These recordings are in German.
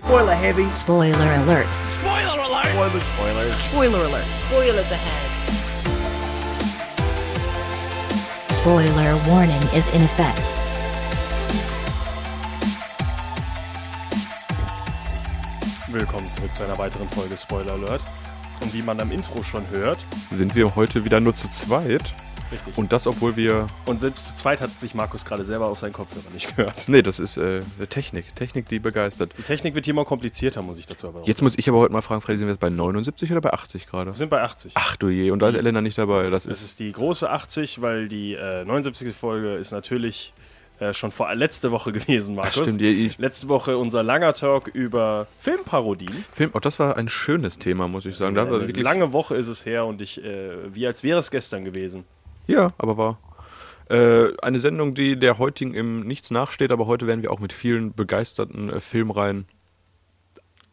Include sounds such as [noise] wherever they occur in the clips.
Spoiler heavy. Spoiler alert. Spoiler alert. Spoiler, spoilers. Spoiler alert. Spoilers ahead. Spoiler warning is in effect. Willkommen zurück zu einer weiteren Folge Spoiler Alert. Und wie man am Intro schon hört, sind wir heute wieder nur zu zweit. Richtig. Und das, obwohl wir. Und selbst zu zweit hat sich Markus gerade selber auf seinen Kopfhörer nicht gehört. Nee, das ist äh, Technik. Technik, die begeistert. Die Technik wird hier immer komplizierter, muss ich dazu aber auch Jetzt muss ich aber heute mal fragen, Freddy, sind wir jetzt bei 79 oder bei 80 gerade? Wir sind bei 80. Ach du je, und da ist Elena nicht dabei. Das Es ist. ist die große 80, weil die äh, 79. Folge ist natürlich äh, schon vor letzte Woche gewesen, Ach, Markus. stimmt, ich, Letzte Woche unser langer Talk über Filmparodien. Film, oh, das war ein schönes Thema, muss ich sagen. Da war Eine wirklich, lange Woche ist es her und ich, äh, wie als wäre es gestern gewesen. Ja, aber war. Äh, eine Sendung, die der heutigen im Nichts nachsteht, aber heute werden wir auch mit vielen begeisterten äh, Filmreihen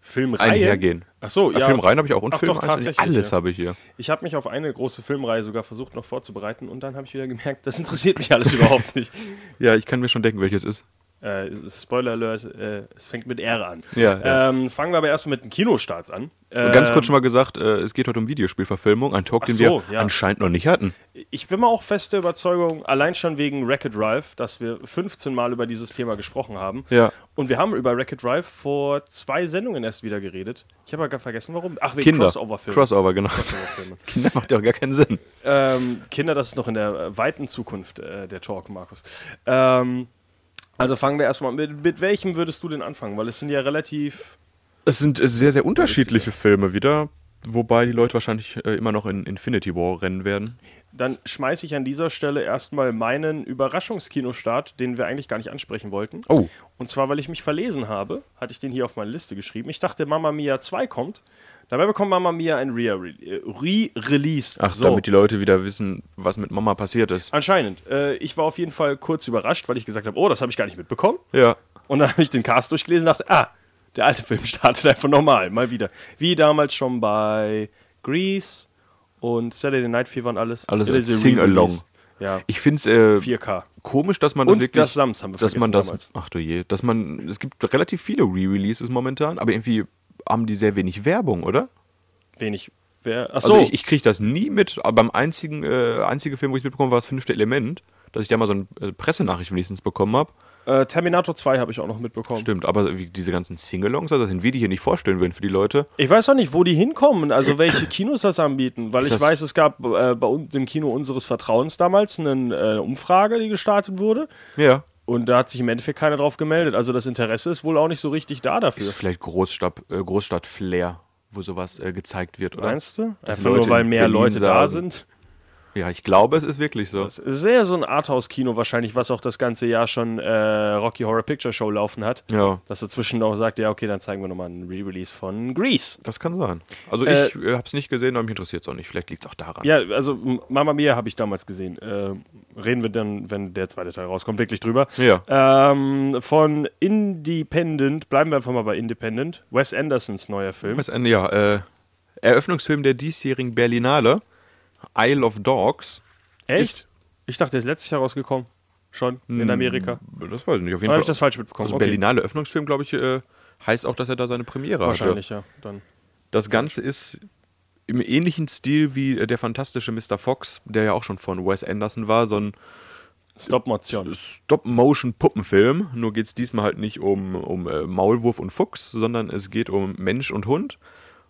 Filmreihe. einhergehen. Ach so, ja. Filmreihen habe ich auch und Ach Film doch, tatsächlich, Alles ja. habe ich hier. Ich habe mich auf eine große Filmreihe sogar versucht noch vorzubereiten und dann habe ich wieder gemerkt, das interessiert mich alles überhaupt nicht. [laughs] Ja, ich kann mir schon denken, welches ist. Äh, Spoiler Alert, äh, es fängt mit R an. Ja, ja. Ähm, fangen wir aber erstmal mit den Kinostarts an. Und ganz Ähm, kurz schon mal gesagt, äh, es geht heute um Videospielverfilmung, ein Talk, den so, wir ja. anscheinend noch nicht hatten. Ich bin mal auch feste Überzeugung, allein schon wegen Wreck-It Drive, dass wir 15 Mal über dieses Thema gesprochen haben. Ja. Und wir haben über Wreck-It Drive vor zwei Sendungen erst wieder geredet. Ich habe aber gar vergessen, warum. Ach, wegen Kinder. Crossover-Filmen. Crossover, genau. Crossover-Filme. [laughs] Kinder macht ja auch gar keinen Sinn. Ähm, Kinder, das ist noch in der weiten Zukunft äh, der Talk, Markus. Ähm, also fangen wir erstmal mit, mit welchem würdest du denn anfangen? Weil es sind ja relativ. Es sind sehr, sehr unterschiedliche Filme wieder, wobei die Leute wahrscheinlich äh, immer noch in Infinity War rennen werden. Dann schmeiße ich an dieser Stelle erstmal meinen Überraschungskinosstart, den wir eigentlich gar nicht ansprechen wollten. Oh. Und zwar, weil ich mich verlesen habe, hatte ich den hier auf meine Liste geschrieben. Ich dachte, Mamma Mia 2 kommt. Dabei bekommt Mamma Mia ein Re- Re-Release. Ach, so. damit die Leute wieder wissen, was mit Mama passiert ist. Anscheinend. Äh, ich war auf jeden Fall kurz überrascht, weil ich gesagt habe, oh, das habe ich gar nicht mitbekommen. Ja. Und dann [laughs] habe ich den Cast durchgelesen und dachte, ah, der alte Film [laughs] startet einfach normal, mal wieder. Wie damals schon bei Grease und Saturday Night Fever und alles. Alles Sing-Along. Ja, Ich finde es äh, 4K. komisch, dass man das Und wirklich. das Sams haben wir dass man das. Ach du je. Dass man. Es gibt relativ viele Re-Releases momentan, aber irgendwie haben die sehr wenig Werbung, oder? Wenig. Wer, ach Also so, ich, ich kriege das nie mit, aber beim einzigen äh, einzige Film, wo ich mitbekommen war das fünfte Element, dass ich da mal so eine äh, Pressenachricht wenigstens bekommen habe. äh, Terminator 2 habe ich auch noch mitbekommen. Stimmt, aber wie diese ganzen Singalongs, also sind wir die hier nicht vorstellen würden für die Leute. Ich weiß auch nicht, wo die hinkommen, also welche [coughs] Kinos das anbieten, weil Ist ich weiß, es gab äh, bei uns im Kino unseres Vertrauens damals eine äh, Umfrage, die gestartet wurde. Ja. Und da hat sich im Endeffekt keiner drauf gemeldet. Also das Interesse ist wohl auch nicht so richtig da dafür. Ist vielleicht Großstadt, äh, Großstadt Flair, wo sowas äh, gezeigt wird, oder? Meinst du? Dass Einfach Leute nur, weil mehr Berlin Leute da sind. Ja, ich glaube, es ist wirklich so. Es ist sehr so ein Arthouse-Kino wahrscheinlich, was auch das ganze Jahr schon äh, Rocky Horror Picture Show laufen hat. Ja, Dass dazwischen auch sagt, ja, okay, dann zeigen wir nochmal einen Re-Release von Grease. das kann sein. Also Äh, ich äh, habe es nicht gesehen, aber mich interessiert es auch nicht. Vielleicht liegt es auch daran. Ja, also M- Mamma Mia habe ich damals gesehen. Äh, reden wir dann, wenn der zweite Teil rauskommt, wirklich drüber. Ja. Ähm, von Independent, bleiben wir einfach mal bei Independent. Wes Andersons neuer Film. Was Ende, ja. Äh, Eröffnungsfilm der diesjährigen Berlinale, Isle of Dogs. Echt? ist- Ich dachte, der ist letztes Jahr rausgekommen. Schon in Amerika. Das weiß ich nicht. Auf jeden Oder habe Fall. ich das falsch mitbekommen? also Okay. Berlinale Eröffnungsfilm, glaube ich, äh, heißt auch, dass er da seine Premiere hatte. Wahrscheinlich, ja. Dann. Das Ganze ist im ähnlichen Stil wie äh, der fantastische Mr. Fox, der ja auch schon von Wes Anderson war, so ein Stop-Motion. Stop-Motion-Puppenfilm. Nur geht es diesmal halt nicht um, um äh, Maulwurf und Fuchs, sondern es geht um Mensch und Hund.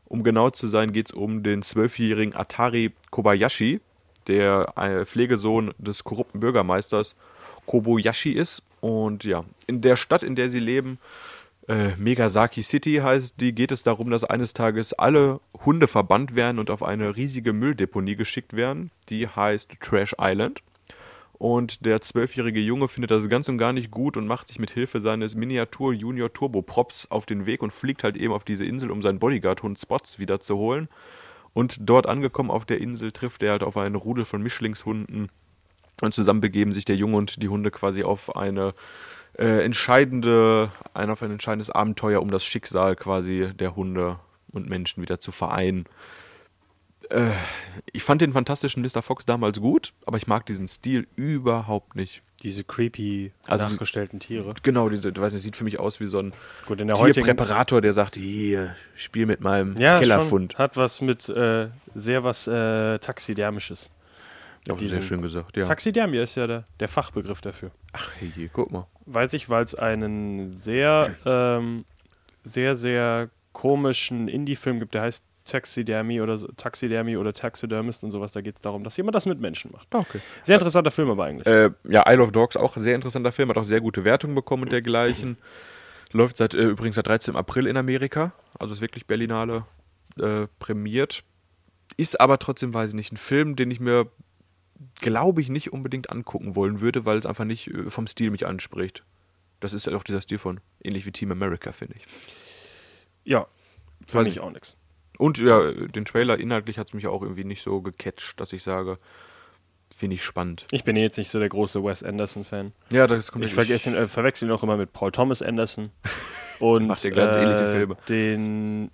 Um genau zu sein, geht es um den zwölfjährigen Atari Kobayashi, der äh, Pflegesohn des korrupten Bürgermeisters Kobayashi ist. Und ja, in der Stadt, in der sie leben, äh, Megasaki City heißt die, geht es darum, dass eines Tages alle Hunde verbannt werden und auf eine riesige Mülldeponie geschickt werden. Die heißt Trash Island. Und der zwölfjährige Junge findet das ganz und gar nicht gut und macht sich mit Hilfe seines Miniatur Junior Turbo Props auf den Weg und fliegt halt eben auf diese Insel, um seinen Bodyguard-Hund Spots wieder zu holen. Und dort angekommen auf der Insel trifft er halt auf einen Rudel von Mischlingshunden. Und zusammen begeben sich der Junge und die Hunde quasi auf eine äh, entscheidende, ein, auf ein entscheidendes Abenteuer, um das Schicksal quasi der Hunde und Menschen wieder zu vereinen. Äh, ich fand den fantastischen Mr. Fox damals gut, aber ich mag diesen Stil überhaupt nicht. Diese creepy Also nachgestellten Tiere. Genau, diese, du weißt nicht, sieht für mich aus wie so ein Gut, Tierpräparator, der sagt, hier, spiel mit meinem ja, Kellerfund. hat was mit äh, sehr was äh, taxidermisches. Ja, sehr schön gesagt, ja. Taxidermie ist ja der, der Fachbegriff dafür. Ach, hey, guck mal. Weiß ich, weil es einen sehr, ähm, sehr, sehr komischen Indie-Film gibt, der heißt Taxidermy oder so, Taxidermy oder Taxidermist und sowas. Da geht es darum, dass jemand das mit Menschen macht. Okay. Sehr interessanter Film aber eigentlich. Äh, ja, Isle of Dogs, auch ein sehr interessanter Film, hat auch sehr gute Wertungen bekommen und dergleichen. Läuft seit, äh, übrigens seit 13. April in Amerika, also ist wirklich Berlinale äh, prämiert. Ist aber trotzdem, weiß ich nicht, ein Film, den ich mir, glaube ich, nicht unbedingt angucken wollen würde, weil es einfach nicht äh, vom Stil mich anspricht. Das ist ja auch dieser Stil von, ähnlich wie Team America, finde ich. ja, für weiß mich nicht. auch nichts. Und ja, den Trailer inhaltlich hat es mich auch irgendwie nicht so gecatcht, dass ich sage, finde ich spannend. Ich bin eh jetzt nicht so der große Wes Anderson-Fan. Ja, das kommt Ich vergesse ihn, äh, verwechsel ihn auch immer mit Paul Thomas Anderson. [laughs] Und Machst dir ganz ähnliche Filme. Den,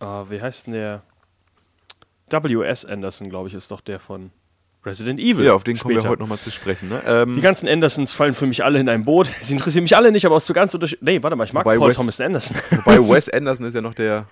ah, wie heißt denn der? W.S. Anderson, glaube ich, ist doch der von Resident Evil. Ja, auf den kommen wir später. heute nochmal zu sprechen. Ne? Ähm, Die ganzen Andersons fallen für mich alle in ein Boot. [laughs] Sie interessieren mich alle nicht, aber aus so ganz unterschiedlichen. Nee, warte mal, ich mag Wobei Paul Wes- Thomas Anderson. [laughs] Wobei Wes Anderson ist ja noch der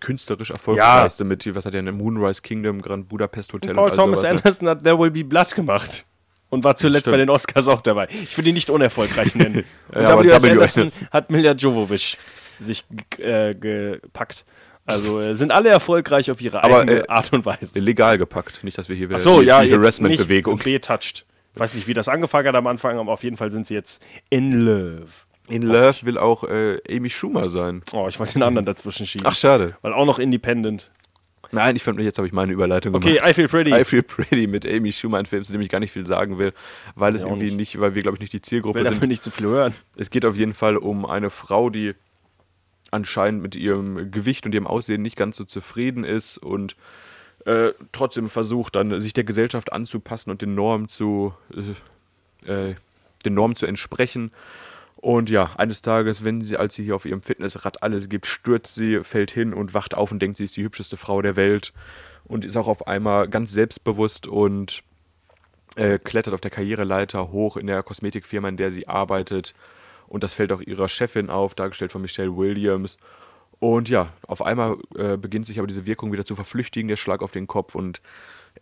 künstlerisch erfolgreichste mit, was hat er denn, Moonrise Kingdom, Grand Budapest Hotel Paul all Thomas ne? Anderson hat There Will Be Blood gemacht. Und war zuletzt Stimmt. bei den Oscars auch dabei. Ich will ihn nicht unerfolgreich nennen. [laughs] Und Ja, aber W.S. Anderson hat Milja Jovovic sich äh, gepackt. Also äh, sind alle erfolgreich auf ihre Aber, eigene äh, Art und Weise. Legal gepackt, nicht, dass wir hier wieder so, die, ja, die Harassment-Bewegung. betouched. Ich weiß nicht, wie das angefangen hat am Anfang, aber auf jeden Fall sind sie jetzt in love. In Love will auch äh, Amy Schumer sein. Oh, ich wollte den anderen dazwischen schieben. Ach, schade. Weil auch noch independent. Nein, ich fand, jetzt habe ich meine Überleitung Okay, gemacht. I Feel Pretty. I Feel Pretty mit Amy Schumer, ein Film, zu dem ich gar nicht viel sagen will, weil es Ja, auch irgendwie nicht. nicht. weil wir, glaube ich, nicht die Zielgruppe will sind. dafür nicht zu viel hören. Es geht auf jeden Fall um eine Frau, die anscheinend mit ihrem Gewicht und ihrem Aussehen nicht ganz so zufrieden ist und äh, trotzdem versucht, dann sich der Gesellschaft anzupassen und den Normen zu, äh, äh, den Normen zu entsprechen. Und ja, eines Tages, wenn sie, als sie hier auf ihrem Fitnessrad alles gibt, stürzt sie, fällt hin und wacht auf und denkt, sie ist die hübscheste Frau der Welt und ist auch auf einmal ganz selbstbewusst und äh, klettert auf der Karriereleiter hoch in der Kosmetikfirma, in der sie arbeitet. Und das fällt auch ihrer Chefin auf, dargestellt von Michelle Williams. Und ja, auf einmal äh, beginnt sich aber diese Wirkung wieder zu verflüchtigen, der Schlag auf den Kopf. Und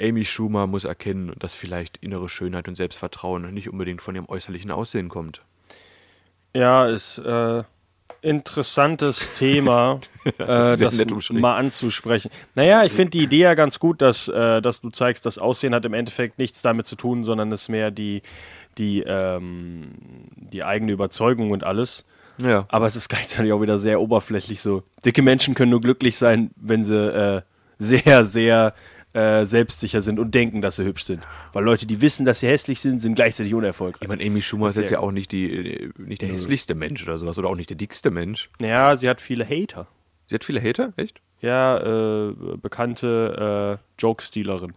Amy Schumer muss erkennen, dass vielleicht innere Schönheit und Selbstvertrauen nicht unbedingt von ihrem äußerlichen Aussehen kommt. Ja, ist äh, interessantes [laughs] Thema, äh, das nett umschrieben. mal anzusprechen. Naja, ich finde die Idee ja ganz gut, dass, äh, dass du zeigst, das Aussehen hat im Endeffekt nichts damit zu tun, sondern es ist mehr die, die, ähm, die eigene Überzeugung und alles. Ja. Aber es ist gleichzeitig auch wieder sehr oberflächlich so. Dicke Menschen können nur glücklich sein, wenn sie äh, sehr, sehr äh, selbstsicher sind und denken, dass sie hübsch sind. Weil Leute, die wissen, dass sie hässlich sind, sind gleichzeitig unerfolgreich. Ich meine, Amy Schumer ist jetzt ja auch nicht, die, äh, nicht der hässlichste Mensch oder sowas oder auch nicht der dickste Mensch. Ja, sie hat viele Hater. Sie hat viele Hater, echt? Ja, äh, bekannte äh, Joke-Stealerin.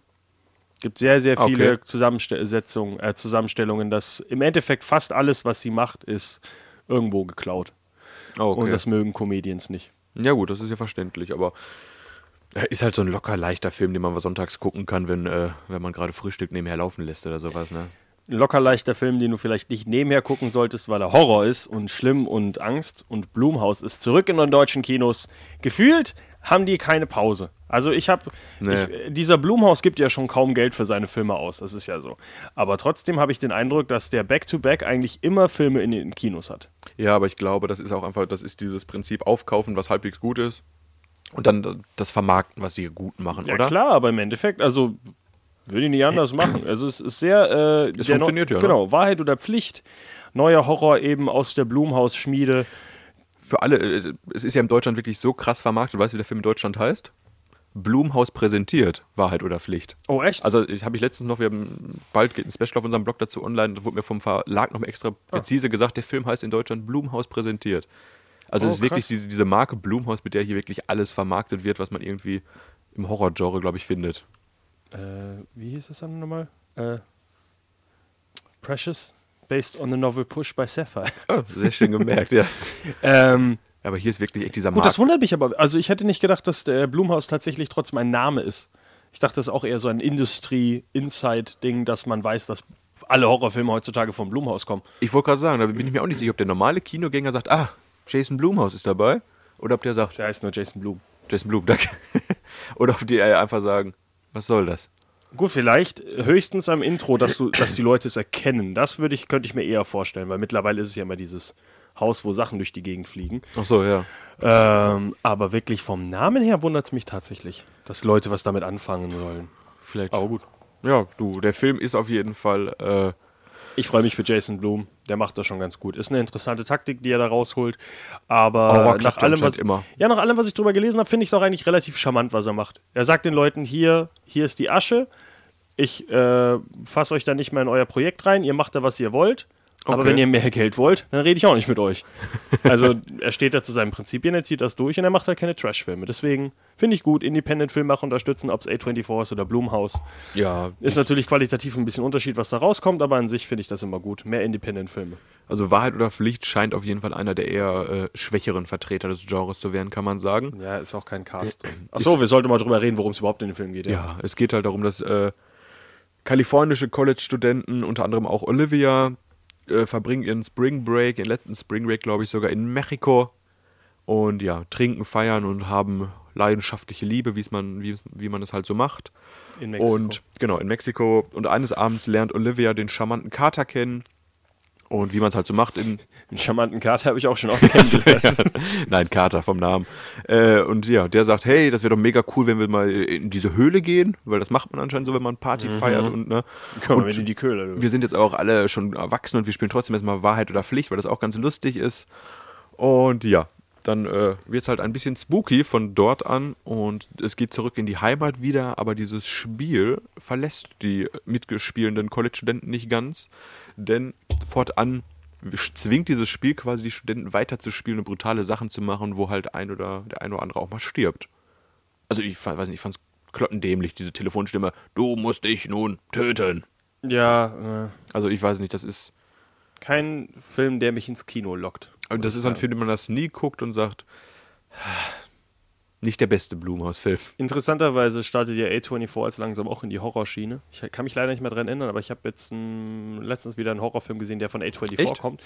Gibt sehr, sehr Okay. viele Zusammensetzungen, äh, Zusammenstellungen, dass im Endeffekt fast alles, was sie macht, ist irgendwo geklaut. Oh, okay. Und das mögen Comedians nicht. Ja gut, das ist ja verständlich, aber ist halt so ein locker leichter Film, den man mal sonntags gucken kann, wenn, äh, wenn man gerade Frühstück nebenher laufen lässt oder sowas, ne? Ein locker leichter Film, den du vielleicht nicht nebenher gucken solltest, weil er Horror ist und schlimm und Angst. Und Blumhaus ist zurück in den deutschen Kinos. Gefühlt haben die keine Pause. Also ich habe, Nee. dieser Blumhaus gibt ja schon kaum Geld für seine Filme aus, das ist ja so. Aber trotzdem habe ich den Eindruck, dass der Back-to-Back eigentlich immer Filme in den Kinos hat. Ja, aber ich glaube, das ist auch einfach, das ist dieses Prinzip aufkaufen, was halbwegs gut ist und dann das vermarkten, was sie gut machen, Ja oder? klar, aber im Endeffekt, also würde ich nicht anders machen. Also es ist sehr, äh, Es funktioniert ja, ne? Genau, Wahrheit oder Pflicht. Neuer Horror eben aus der Blumhaus-Schmiede. Für alle, äh, es ist ja in Deutschland wirklich so krass vermarktet, weißt du, wie der Film in Deutschland heißt? Blumhaus präsentiert, Wahrheit oder Pflicht. Oh, echt? Also ich habe ich letztens noch, wir haben bald geht ein Special auf unserem Blog dazu online, da wurde mir vom Verlag noch extra präzise gesagt, der Film heißt in Deutschland Blumhaus präsentiert. Also Oh, es ist wirklich krass. diese, diese Marke Blumhaus, mit der hier wirklich alles vermarktet wird, was man irgendwie im Horrorgenre, glaube ich, findet. äh, wie hieß es dann nochmal? Äh, Precious, based on the novel Push by Sapphire. Ah, sehr schön gemerkt, ja. [laughs] ähm, Aber hier ist wirklich echt dieser gut, das Markt. wundert mich aber. Also ich hätte nicht gedacht, dass der Blumhaus tatsächlich trotzdem ein Name ist. Ich dachte, das ist auch eher so ein Industrie-Inside-Ding, dass man weiß, dass alle Horrorfilme heutzutage vom Blumhaus kommen. Ich wollte gerade sagen, da bin ich mir auch nicht sicher, ob der normale Kinogänger sagt, ah, Jason Blumhaus ist dabei. Oder ob der sagt, Der heißt nur Jason Blum. Jason Blum, danke. [laughs] Oder ob die äh, einfach sagen, was soll das? Gut, vielleicht höchstens am Intro, dass, du, dass die Leute es erkennen. Das würde ich, könnte ich mir eher vorstellen, weil mittlerweile ist es ja immer dieses Haus, wo Sachen durch die Gegend fliegen. Ach so, ja. Ähm, aber wirklich vom Namen her wundert es mich tatsächlich, dass Leute was damit anfangen sollen. Vielleicht. Aber gut. Ja, du, der Film ist auf jeden Fall, äh, Ich freue mich für Jason Blum. Der macht das schon ganz gut. Ist eine interessante Taktik, die er da rausholt. Aber nach allem, was, immer. ja, nach allem, was ich drüber gelesen habe, finde ich es auch eigentlich relativ charmant, was er macht. Er sagt den Leuten hier, hier ist die Asche. Ich äh, fasse euch da nicht mehr in euer Projekt rein. Ihr macht da, was ihr wollt. Aber Okay. wenn ihr mehr Geld wollt, dann rede ich auch nicht mit euch. [laughs] Also er steht da zu seinen Prinzipien, er zieht das durch und er macht halt keine Trash-Filme. Deswegen finde ich gut, Independent-Filmmacher unterstützen, ob es A24 ist oder Blumhaus. ja, Ist natürlich qualitativ ein bisschen Unterschied, was da rauskommt, aber an sich finde ich das immer gut. Mehr Independent-Filme. also Wahrheit oder Pflicht scheint auf jeden Fall einer der eher äh, schwächeren Vertreter des Genres zu werden, kann man sagen. Ja, ist auch kein Cast drin. Achso, wir sollten mal drüber reden, worum es überhaupt in dem Film geht. Ja, es geht halt darum, dass äh, kalifornische College-Studenten, unter anderem auch Olivia, äh, verbringen ihren Spring Break, ihren letzten Spring Break, glaube ich, sogar in Mexiko. Und ja, trinken, feiern und haben leidenschaftliche Liebe, wie's man, wie, wie man es halt so macht. In Mexiko. Und genau, in Mexiko. Und eines Abends lernt Olivia den charmanten Kater kennen. Und wie man es halt so macht in, [laughs] einen charmanten Kater habe ich auch schon oft [laughs] kennengelernt. [laughs] Nein, Kater vom Namen. Äh, und ja, der sagt, hey, das wäre doch mega cool, wenn wir mal in diese Höhle gehen, weil das macht man anscheinend so, wenn man Party feiert und ne. Komm, und in die Köhle. du. wir sind jetzt auch alle schon erwachsen und wir spielen trotzdem erstmal Wahrheit oder Pflicht, weil das auch ganz lustig ist. Und ja, dann äh, wird es halt ein bisschen spooky von dort an und es geht zurück in die Heimat wieder, aber dieses Spiel verlässt die mitgespielenden College-Studenten nicht ganz, denn fortan zwingt dieses Spiel quasi die Studenten weiterzuspielen und brutale Sachen zu machen, wo halt ein oder der ein oder andere auch mal stirbt. Also ich fand, weiß nicht, ich fand's klottendämlich, diese Telefonstimme, du musst dich nun töten. Ja, äh, Also ich weiß nicht, das ist kein Film, der mich ins Kino lockt. Und das ist ein Film, den man das nie guckt und sagt, nicht der beste Blumhaus-Film. Interessanterweise startet ja A24 jetzt langsam auch in die Horrorschiene. Ich kann mich leider nicht mehr dran erinnern, aber ich habe jetzt ein, letztens wieder einen Horrorfilm gesehen, der von A24 Echt? kommt.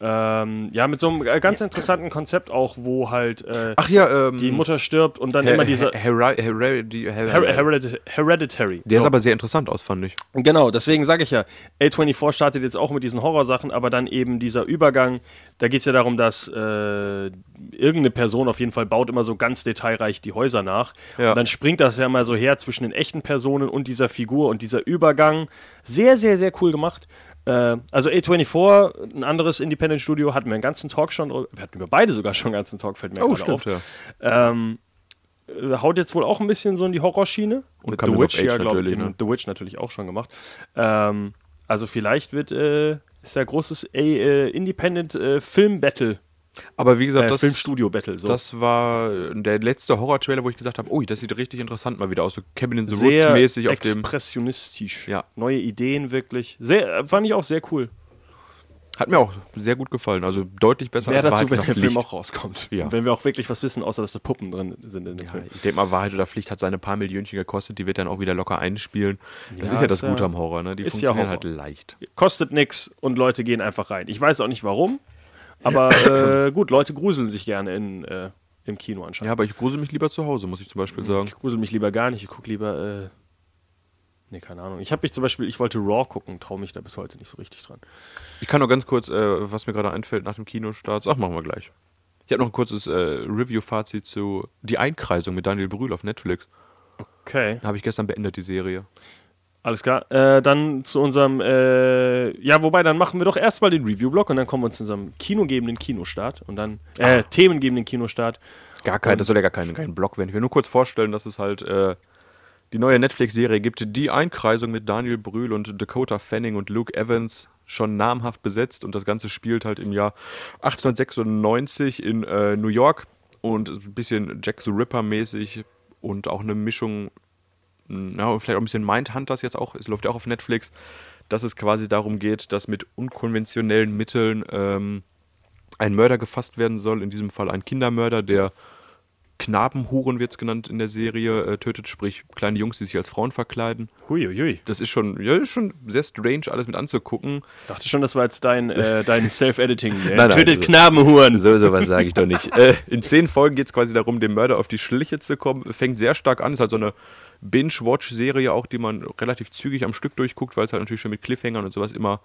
Ähm, ja, mit so einem äh, ganz interessanten Konzept auch, wo halt äh, Ach ja, ähm, die Mutter stirbt und dann immer dieser Her Heredit Hereditary. Der So. ist aber sehr interessant aus, fand ich. Genau, deswegen sage ich ja, A24 startet jetzt auch mit diesen Horrorsachen, aber dann eben dieser Übergang, da geht es ja darum, dass äh, irgendeine Person auf jeden Fall baut immer so ganz detailreich die Häuser nach. Ja. Und dann springt das ja mal so her zwischen den echten Personen und dieser Figur und dieser Übergang. Sehr, sehr, sehr cool gemacht. Äh, also A24, ein anderes Independent-Studio, hatten wir einen ganzen Talk schon, wir hatten wir beide sogar schon einen ganzen Talk, fällt mir Oh, gerade stimmt, auf. ja. Ähm, äh, haut jetzt wohl auch ein bisschen so in die Horrorschiene. Und The Witch, ja, glaub, natürlich, eben ne? The Witch natürlich auch schon gemacht. Ähm, also vielleicht wird äh, ist ja großes äh, Independent äh, Film Battle, Aber wie gesagt, äh, das, Filmstudio Battle. So. das war der letzte Horror-Trailer, wo ich gesagt habe, ui, das sieht richtig interessant mal wieder aus. So Cabin in the Woods sehr mäßig auf dem. expressionistisch. Ja. Neue Ideen wirklich. Sehr, fand ich auch sehr cool. Hat mir auch sehr gut gefallen. Also deutlich besser Mehr als dazu, Wahrheit wenn der Film auch rauskommt. Ja. Wenn wir auch wirklich was wissen, außer dass da Puppen drin sind in dem Ja, Film. ich denke mal, Wahrheit oder Pflicht hat seine paar Millionchen gekostet, die wird dann auch wieder locker einspielen. Das Ja, ist ja das Gute am Horror, ne? Die ist ja funktionieren halt leicht. Kostet nix und Leute gehen einfach rein. Ich weiß auch nicht warum, aber [coughs] äh, gut, Leute gruseln sich gerne in, äh, im Kino anscheinend. Ja, aber ich grusel mich lieber zu Hause, muss ich zum Beispiel sagen. Ich grusel mich lieber gar nicht. Ich gucke lieber. Äh, nee, keine Ahnung. Ich habe mich zum Beispiel, ich wollte Raw gucken, traue mich da bis heute nicht so richtig dran. Ich kann noch ganz kurz, äh, was mir gerade einfällt nach dem Kinostart. Ach, machen wir gleich. Ich habe noch ein kurzes äh, Review-Fazit zu Die Einkreisung mit Daniel Brühl auf Netflix. Okay, Habe ich gestern beendet, die Serie. Alles klar. Äh, dann zu unserem, äh, ja, wobei, dann machen wir doch erstmal den Review-Blog und dann kommen wir zu unserem kinogebenden Kinostart und dann, äh, themengebenden Kinostart. Gar kein, das soll ja gar kein, kein Blog werden. Ich will nur kurz vorstellen, dass es halt äh, die neue Netflix-Serie gibt, Die Einkreisung mit Daniel Brühl und Dakota Fanning und Luke Evans, schon namhaft besetzt und das Ganze spielt halt im Jahr 1896 in äh, New York und ein bisschen Jack the Ripper mäßig und auch eine Mischung, na, vielleicht auch ein bisschen Mindhunters jetzt auch, es läuft ja auch auf Netflix, dass es quasi darum geht, dass mit unkonventionellen Mitteln ähm, ein Mörder gefasst werden soll, in diesem Fall ein Kindermörder, der Knabenhuren wird es genannt in der Serie, äh, tötet, sprich kleine Jungs, die sich als Frauen verkleiden. Huiuiui. Das ist schon, ja, ist schon sehr strange, alles mit anzugucken. Dachte schon, das war jetzt dein, äh, [laughs] dein Self-Editing. [laughs] Äh, nein, Tötet also- Knabenhuren. So, sowas sage ich doch nicht. äh, in zehn Folgen geht es quasi darum, dem Mörder auf die Schliche zu kommen. Fängt sehr stark an, ist halt so eine Binge-Watch-Serie auch, die man relativ zügig am Stück durchguckt, weil es halt natürlich schon mit Cliffhangern und sowas immer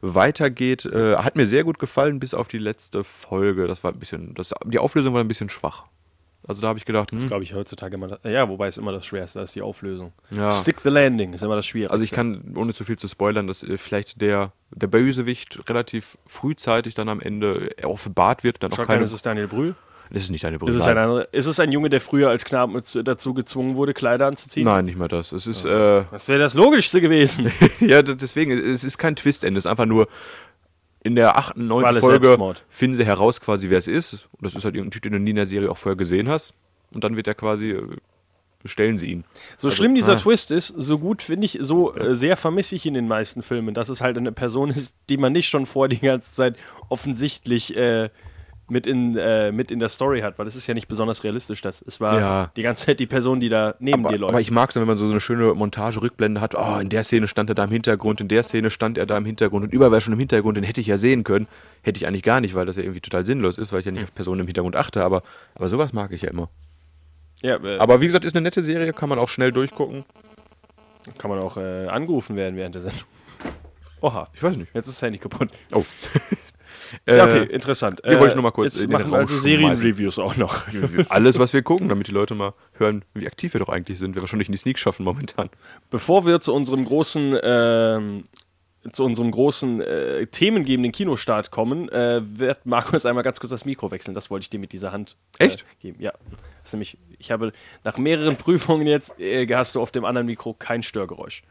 weitergeht. Äh, hat mir sehr gut gefallen, bis auf die letzte Folge. Das war ein bisschen, das, die Auflösung war ein bisschen schwach. Also da habe ich gedacht, Das hm, glaube ich heutzutage immer. Das, ja, wobei es immer das Schwerste ist, die Auflösung. Ja. Stick the landing ist immer das Schwierigste. Also ich kann, ohne zu viel zu spoilern, dass äh, vielleicht der, der Bösewicht relativ frühzeitig dann am Ende offenbart wird. Dann auch Shotgun, keine, ist es Daniel Brühl? Das ist nicht eine Ist Brüste. es, ein, andere- ist es ein Junge, der früher als Knabe z- dazu gezwungen wurde, Kleider anzuziehen? Nein, nicht mal das. Es ist, äh, Das wäre das Logischste gewesen. [laughs] ja, deswegen, es ist kein Twist-Ende. Es ist einfach nur in der achten, neunten Folge Selbstmord. finden sie heraus quasi, wer es ist. Und das ist halt irgendein Typ, den du nie in der Serie auch vorher gesehen hast. Und dann wird er quasi, äh, bestellen sie ihn. So schlimm dieser ah. Twist ist, so gut finde ich, so äh, sehr vermisse ich in den meisten Filmen, dass es halt eine Person ist, die man nicht schon vor die ganze Zeit offensichtlich äh, mit, in, äh, mit in der Story hat, weil es ist ja nicht besonders realistisch, dass es war Ja. die ganze Zeit die Person, die da neben Aber, dir läuft. aber ich mag es, wenn man so eine schöne Montage-Rückblende hat. Oh, in der Szene stand er da im Hintergrund, in der Szene stand er da im Hintergrund und überall war schon im Hintergrund, den hätte ich ja sehen können. Hätte ich eigentlich gar nicht, weil das ja irgendwie total sinnlos ist, weil ich ja nicht auf Personen im Hintergrund achte. Aber, aber sowas mag ich ja immer. ja, äh, Aber wie gesagt, ist eine nette Serie, kann man auch schnell durchgucken. kann man auch äh, angerufen werden während der Sendung. [laughs] Oha, Ich weiß nicht. jetzt ist das Handy kaputt. Oh. [laughs] Ja, Äh, okay, interessant. hier wollte ich nur mal kurz Jetzt machen wir also. Serienreviews auch noch. [laughs] Alles, was wir gucken, damit die Leute mal hören, wie aktiv wir doch eigentlich sind. Wir wahrscheinlich in die Sneak schaffen momentan. Bevor wir zu unserem großen, ähm, zu unserem großen äh, themengebenden Kinostart kommen, äh, wird Markus einmal ganz kurz das Mikro wechseln. Das wollte ich dir mit dieser Hand äh, Echt? geben. Ja. Das ist nämlich, ich habe nach mehreren Prüfungen jetzt, äh, hast du auf dem anderen Mikro kein Störgeräusch.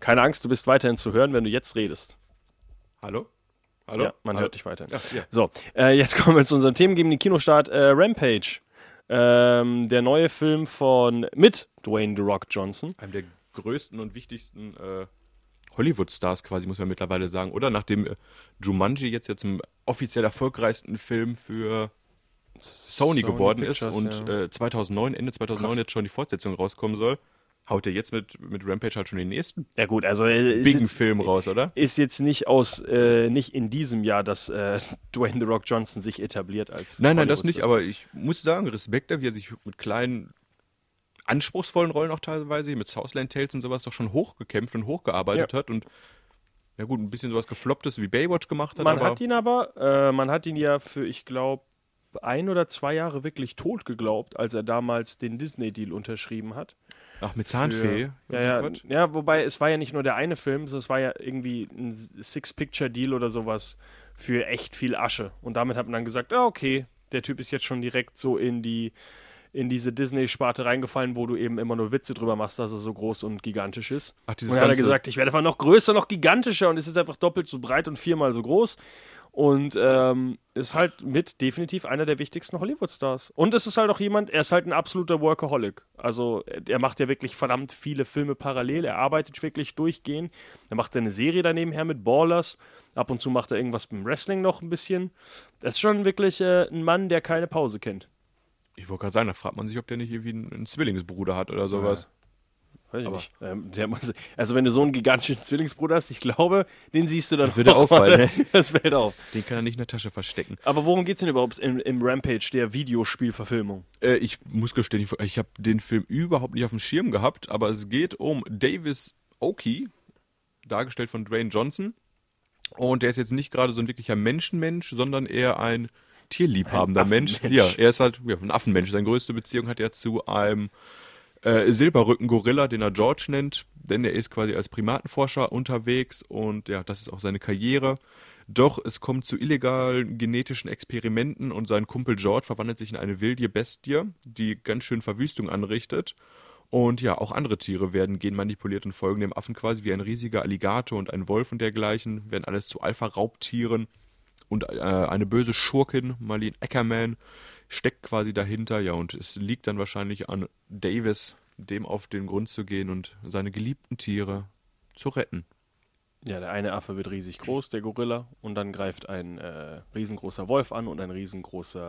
Keine Angst, du bist weiterhin zu hören, wenn du jetzt redest. Hallo? Hallo? Ja, man Hallo? hört dich weiterhin. Ja, ja. So, äh, jetzt [laughs] kommen wir zu unserem themengebenden Kinostart äh, Rampage. Ähm, der neue Film von mit Dwayne The Rock Johnson. Einem der größten und wichtigsten äh, Hollywood-Stars quasi, muss man mittlerweile sagen. Oder nachdem äh, Jumanji jetzt ja zum offiziell erfolgreichsten Film für Sony, Sony geworden Pictures, ist und ja. äh, 2009, Ende 2009 Krass. jetzt schon die Fortsetzung rauskommen soll, haut er jetzt mit, mit Rampage halt schon den nächsten Ja gut, also äh, ist bigen jetzt, Film raus, oder? ist jetzt nicht aus äh, nicht in diesem Jahr, dass äh, [laughs] Dwayne The Rock Johnson sich etabliert als Nein, nein, das nicht, aber ich muss sagen, Respekt wie er sich mit kleinen, anspruchsvollen Rollen auch teilweise, mit Southland Tales und sowas doch schon hochgekämpft und hochgearbeitet Ja. hat und ja gut, ein bisschen sowas Geflopptes wie Baywatch gemacht hat, man hat ihn aber, äh, man hat ihn ja für, ich glaube, ein oder zwei Jahre wirklich tot geglaubt, als er damals den Disney-Deal unterschrieben hat. Ach, mit Zahnfee. und Ja, ja, ja, wobei es war ja nicht nur der eine Film, sondern es war ja irgendwie ein Six-Picture-Deal oder sowas für echt viel Asche. Und damit hat man dann gesagt, ah, okay, der Typ ist jetzt schon direkt so in die in diese Disney-Sparte reingefallen, wo du eben immer nur Witze drüber machst, dass er so groß und gigantisch ist. Ach, dieses und dann hat er gesagt, ich werde einfach noch größer, noch gigantischer und ist jetzt einfach doppelt so breit und viermal so groß. Und ähm, ist halt mit definitiv einer der wichtigsten Hollywood-Stars. Und es ist halt auch jemand, er ist halt ein absoluter Workaholic. Also er er macht ja wirklich verdammt viele Filme parallel. Er arbeitet wirklich durchgehend. Er macht seine Serie daneben her mit Ballers. Ab und zu macht er irgendwas beim Wrestling noch ein bisschen. Das ist schon wirklich äh, ein Mann, der keine Pause kennt. Ich wollte gerade sagen, da fragt man sich, ob der nicht irgendwie einen, einen Zwillingsbruder hat oder sowas. Weiß ich nicht. Ähm, muss, also wenn du so einen gigantischen Zwillingsbruder hast, ich glaube, den siehst du dann Das würde auffallen, ne? [laughs] Das fällt auf. Den kann er nicht in der Tasche verstecken. Aber worum geht's denn überhaupt im, im Rampage, der Videospielverfilmung? Äh, ich muss gestehen, ich, ich habe den Film überhaupt nicht auf dem Schirm gehabt, aber es geht um Davis Oki, dargestellt von Dwayne Johnson. Und der ist jetzt nicht gerade so ein wirklicher Menschenmensch, sondern eher ein tierliebhabender Ein Mensch. Ja, er ist halt ja, ein Affenmensch. Seine größte Beziehung hat er zu einem äh, Silberrücken-Gorilla, den er George nennt, denn er ist quasi als Primatenforscher unterwegs und ja, das ist auch seine Karriere. Doch es kommt zu illegalen genetischen Experimenten und sein Kumpel George verwandelt sich in eine wilde Bestie, die ganz schön Verwüstung anrichtet. Und ja, auch andere Tiere werden genmanipuliert und folgen dem Affen quasi wie ein riesiger Alligator und ein Wolf und dergleichen, werden alles zu Alpha-Raubtieren. Und äh, eine böse Schurkin, Marlene Ackerman, steckt quasi dahinter. Ja, und es liegt dann wahrscheinlich an Davis, dem auf den Grund zu gehen und seine geliebten Tiere zu retten. Ja, der eine Affe wird riesig groß, der Gorilla, und dann greift ein äh, riesengroßer Wolf an und ein riesengroßer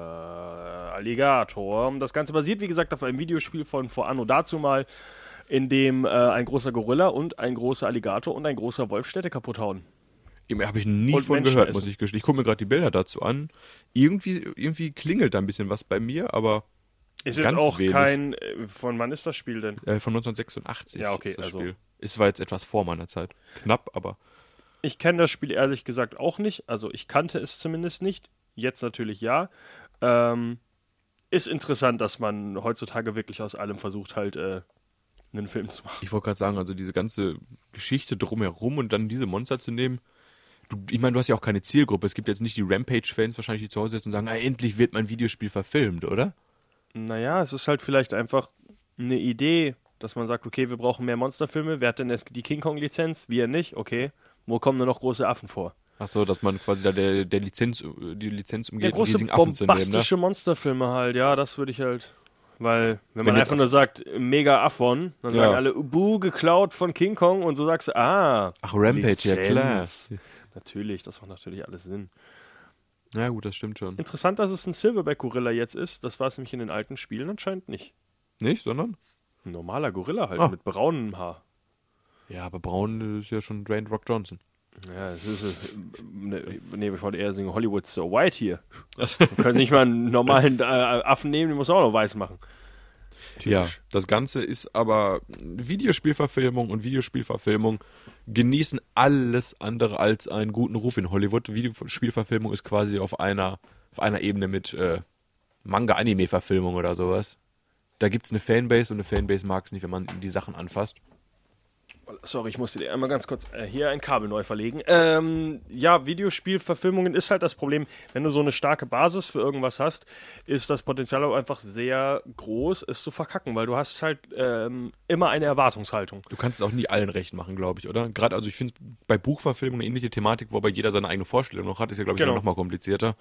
Alligator. Das Ganze basiert, wie gesagt, auf einem Videospiel von vor Anno dazu mal, in dem äh, ein großer Gorilla und ein großer Alligator und ein großer Wolf Städte kaputt hauen. Habe ich nie Und von Menschen gehört, essen. muss ich gestehen. Ich gucke mir gerade die Bilder dazu an. Irgendwie, irgendwie klingelt da ein bisschen was bei mir, aber Ist jetzt auch wenig. kein. Äh, von wann ist das Spiel denn? äh, von 1986 Ja, okay, ist das also- Spiel. Es war jetzt etwas vor meiner Zeit. Knapp, aber Ich kenne das Spiel ehrlich gesagt auch nicht. Also ich kannte es zumindest nicht. Jetzt natürlich ja. Ähm, ist interessant, dass man heutzutage wirklich aus allem versucht, halt äh, einen Film zu machen. ich wollte gerade sagen, also diese ganze Geschichte drumherum und dann diese Monster zu nehmen. Du, ich meine, du hast ja auch keine Zielgruppe. Es gibt jetzt nicht die Rampage-Fans wahrscheinlich, die zu Hause sitzen und sagen, ah, endlich wird mein Videospiel verfilmt, oder? Naja, es ist halt vielleicht einfach eine Idee, dass man sagt, okay, wir brauchen mehr Monsterfilme. Wer hat denn die King Kong-Lizenz? Wir nicht, okay. Wo kommen nur noch große Affen vor? Ach so, dass man quasi da der, der Lizenz, die Lizenz Ja, umgeht, um große riesigen Affen zu nehmen, ne? bombastische Monsterfilme halt, ja, das würde ich halt. Weil, wenn man Wenn jetzt einfach nur sagt, mega Affon, dann Ja. sagen alle, Ubu, geklaut von King Kong und so sagst du, ah. Ach, Rampage, ja klar. Natürlich, das macht natürlich alles Sinn. Ja gut, das stimmt schon. Interessant, dass es ein Silverback-Gorilla jetzt ist. Das war es nämlich in den alten Spielen anscheinend nicht. Nicht, sondern? Ein normaler Gorilla halt, Ah. mit braunem Haar. Ja, aber Braun ist ja schon Dwayne Rock Johnson. Ja, es ist, äh, ne, nee, ich wollte eher singen, Hollywood's so white hier. Wir können nicht mal einen normalen äh, Affen nehmen, den muss auch noch weiß machen. Ja, das Ganze ist aber Videospielverfilmung und Videospielverfilmung genießen alles andere als einen guten Ruf in Hollywood. Videospielverfilmung ist quasi auf einer, auf einer Ebene mit äh, Manga-Anime-Verfilmung oder sowas. Da gibt es eine Fanbase und eine Fanbase mag es nicht, wenn man die Sachen anfasst. Sorry, ich musste dir einmal ganz kurz äh, hier ein Kabel neu verlegen. Ähm, ja, Videospielverfilmungen ist halt das Problem, wenn du so eine starke Basis für irgendwas hast, ist das Potenzial auch einfach sehr groß, es zu verkacken, weil du hast halt ähm, immer eine Erwartungshaltung. Du kannst es auch nie allen recht machen, glaube ich, oder? Gerade, also ich finde bei Buchverfilmung eine ähnliche Thematik, wobei jeder seine eigene Vorstellung noch hat, ist ja, glaube ich, Genau. noch mal komplizierter.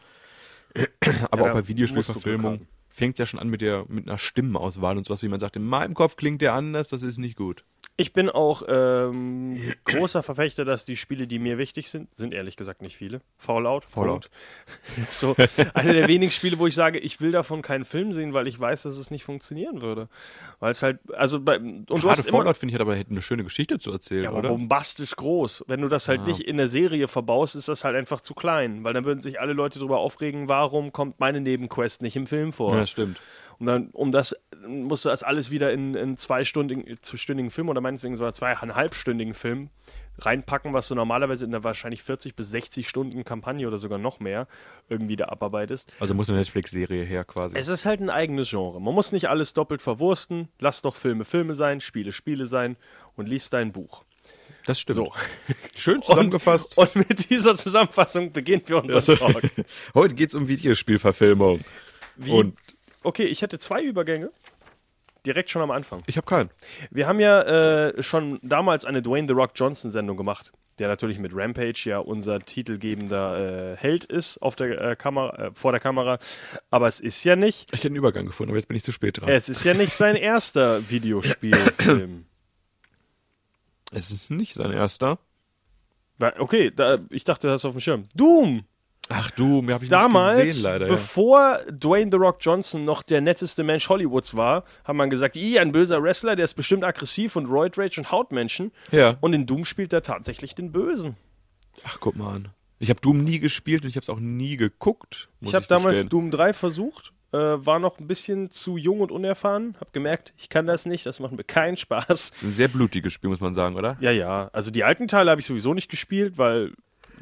Aber Ja, auch bei musst du Glück Videospielverfilmung haben. fängt es ja schon an mit, der, mit einer Stimmenauswahl und sowas, wie man sagt, in meinem Kopf klingt der anders, das ist nicht gut. Ich bin auch ähm, großer Verfechter, dass die Spiele, die mir wichtig sind, sind ehrlich gesagt nicht viele. Fallout. Fallout. Punkt. [laughs] So, eine der wenigen Spiele, wo ich sage, ich will davon keinen Film sehen, weil ich weiß, dass es nicht funktionieren würde. Weil es halt, also bei, und du Gerade hast immer, Fallout, finde ich, hat aber hätte eine schöne Geschichte zu erzählen, ja, aber oder? bombastisch groß. Wenn du das halt nicht in der Serie verbaust, ist das halt einfach zu klein, weil dann würden sich alle Leute darüber aufregen, warum kommt meine Nebenquest nicht im Film vor? Ja, stimmt. Und dann, um das, musst du das alles wieder in einen zweistündigen, zweistündigen Film oder meinetwegen sogar zweieinhalbstündigen Film reinpacken, was du normalerweise in einer wahrscheinlich 40 bis 60 Stunden Kampagne oder sogar noch mehr irgendwie da abarbeitest. Also muss eine Netflix-Serie her quasi. Es ist halt ein eigenes Genre. Man muss nicht alles doppelt verwursten. Lass doch Filme Filme sein, Spiele Spiele sein und lies dein Buch. das stimmt. So. [laughs] Schön zusammengefasst. Und, und mit dieser Zusammenfassung beginnen wir unseren Also, Talk. [laughs] heute geht's um Videospielverfilmung. Wie, Und okay, ich hätte zwei Übergänge. Direkt schon am Anfang. ich habe keinen. Wir haben ja äh, schon damals eine Dwayne The Rock Johnson Sendung gemacht, der natürlich mit Rampage ja unser titelgebender äh, Held ist auf der äh, Kamera, äh, vor der Kamera. Aber es ist ja nicht, Ich hätte einen Übergang gefunden, aber jetzt bin ich zu spät dran. es ist ja nicht sein [laughs] erster Videospielfilm. Es ist nicht sein erster. Okay, da, ich dachte, das ist auf dem Schirm. Doom! Ach du, mir habe ich Damals, nicht gesehen, leider. Ja. bevor Dwayne The Rock Johnson noch der netteste Mensch Hollywoods war, hat man gesagt, i, ein böser Wrestler, der ist bestimmt aggressiv und Roid Rage und haut Menschen. Ja. Und in Doom spielt er tatsächlich den Bösen. Ach, guck mal an. Ich habe Doom nie gespielt und ich habe es auch nie geguckt. ich habe damals. Doom 3 versucht, äh, war noch ein bisschen zu jung und unerfahren, habe gemerkt, ich kann das nicht, das macht mir keinen Spaß. Ein sehr blutiges Spiel, muss man sagen, oder? Ja, ja, also die alten Teile habe ich sowieso nicht gespielt, weil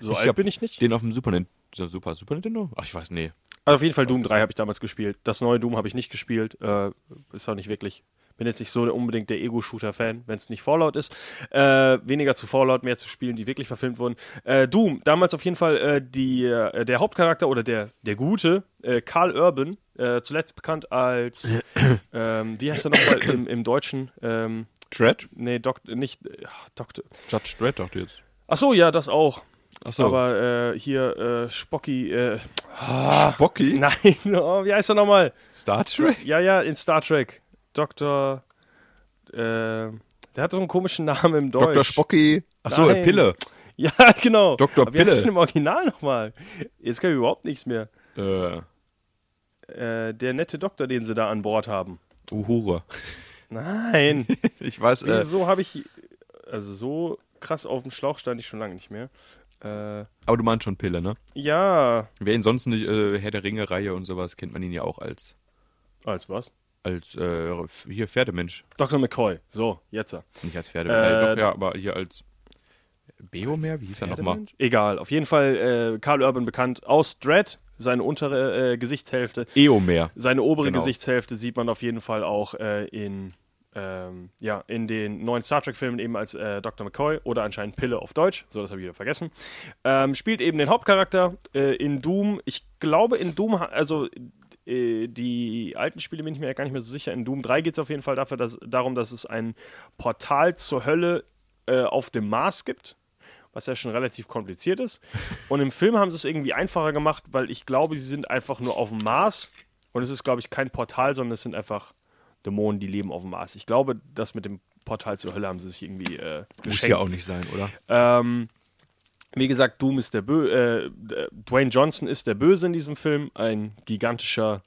so alt hab bin ich nicht. Den auf dem Super Nintendo. Super, Super Nintendo? Ach, ich weiß, nee. Also auf jeden Fall Doom 3 habe ich damals gespielt. Das neue Doom habe ich nicht gespielt, äh, ist auch nicht wirklich. Bin jetzt nicht so unbedingt der Ego-Shooter-Fan, wenn es nicht Fallout ist. Äh, weniger zu Fallout, mehr zu Spielen, die wirklich verfilmt wurden. Äh, Doom, damals auf jeden Fall äh, die, äh, der Hauptcharakter oder der, der Gute, äh, Carl Urban, zuletzt bekannt als, ähm, wie heißt er nochmal im, im Deutschen? Ähm, Dread? nee, Dok nicht, Doktor. Judge Dread dachte ich jetzt. Ach so, ja, das auch. Ach so. Aber äh, hier, äh, Spocky, äh, Spocky? [laughs] nein, [laughs] oh, wie heißt er nochmal? Star Trek? Ja, ja, in Star Trek. Dr. Äh, der hat so einen komischen Namen im Deutsch. Dr. Spocky. Ach so, Nein. Pille. [laughs] Ja, genau. Dr. Aber wie heißt Pille. es denn im Original nochmal? Jetzt kann ich überhaupt nichts mehr. Äh, Äh, der nette Doktor, den sie da an Bord haben. Uhure. Nein. Ich weiß, äh, Wieso habe ich. Also so krass auf dem Schlauch stand ich schon lange nicht mehr. Äh, aber du meinst schon Pille, ne? ja. Wer ihn sonst nicht, äh, Herr der Ringe-Reihe und sowas, kennt man ihn ja auch als, Als was? als äh, hier Pferdemensch. Dr. McCoy. So, jetzt. Nicht als Pferdemensch, Äh, äh, doch, ja, aber hier als Beomer, wie hieß er nochmal? Egal. Auf jeden Fall äh, Karl Urban bekannt aus Dread. Seine untere äh, Gesichtshälfte. Eomer. Seine obere Genau. Gesichtshälfte sieht man auf jeden Fall auch äh, in, ähm, ja, in den neuen Star Trek-Filmen eben als äh, Dr. McCoy oder anscheinend Pille auf Deutsch. So, das habe ich wieder vergessen. Ähm, spielt eben den Hauptcharakter äh, in Doom. Ich glaube, in Doom, also äh, die alten Spiele bin ich mir ja gar nicht mehr so sicher. In Doom 3 geht es auf jeden Fall dafür, dass, darum, dass es ein Portal zur Hölle äh, auf dem Mars gibt was ja schon relativ kompliziert ist. [laughs] Und im Film haben sie es irgendwie einfacher gemacht, weil ich glaube, sie sind einfach nur auf dem Mars. Und es ist, glaube ich, kein Portal, sondern es sind einfach Dämonen, die leben auf dem Mars. Ich glaube, das mit dem Portal zur Hölle haben sie sich irgendwie äh, Muss geschenkt. ja auch nicht sein, oder? Ähm, wie gesagt, Doom ist der Bö äh, Dwayne Johnson ist der Böse in diesem Film, ein gigantischer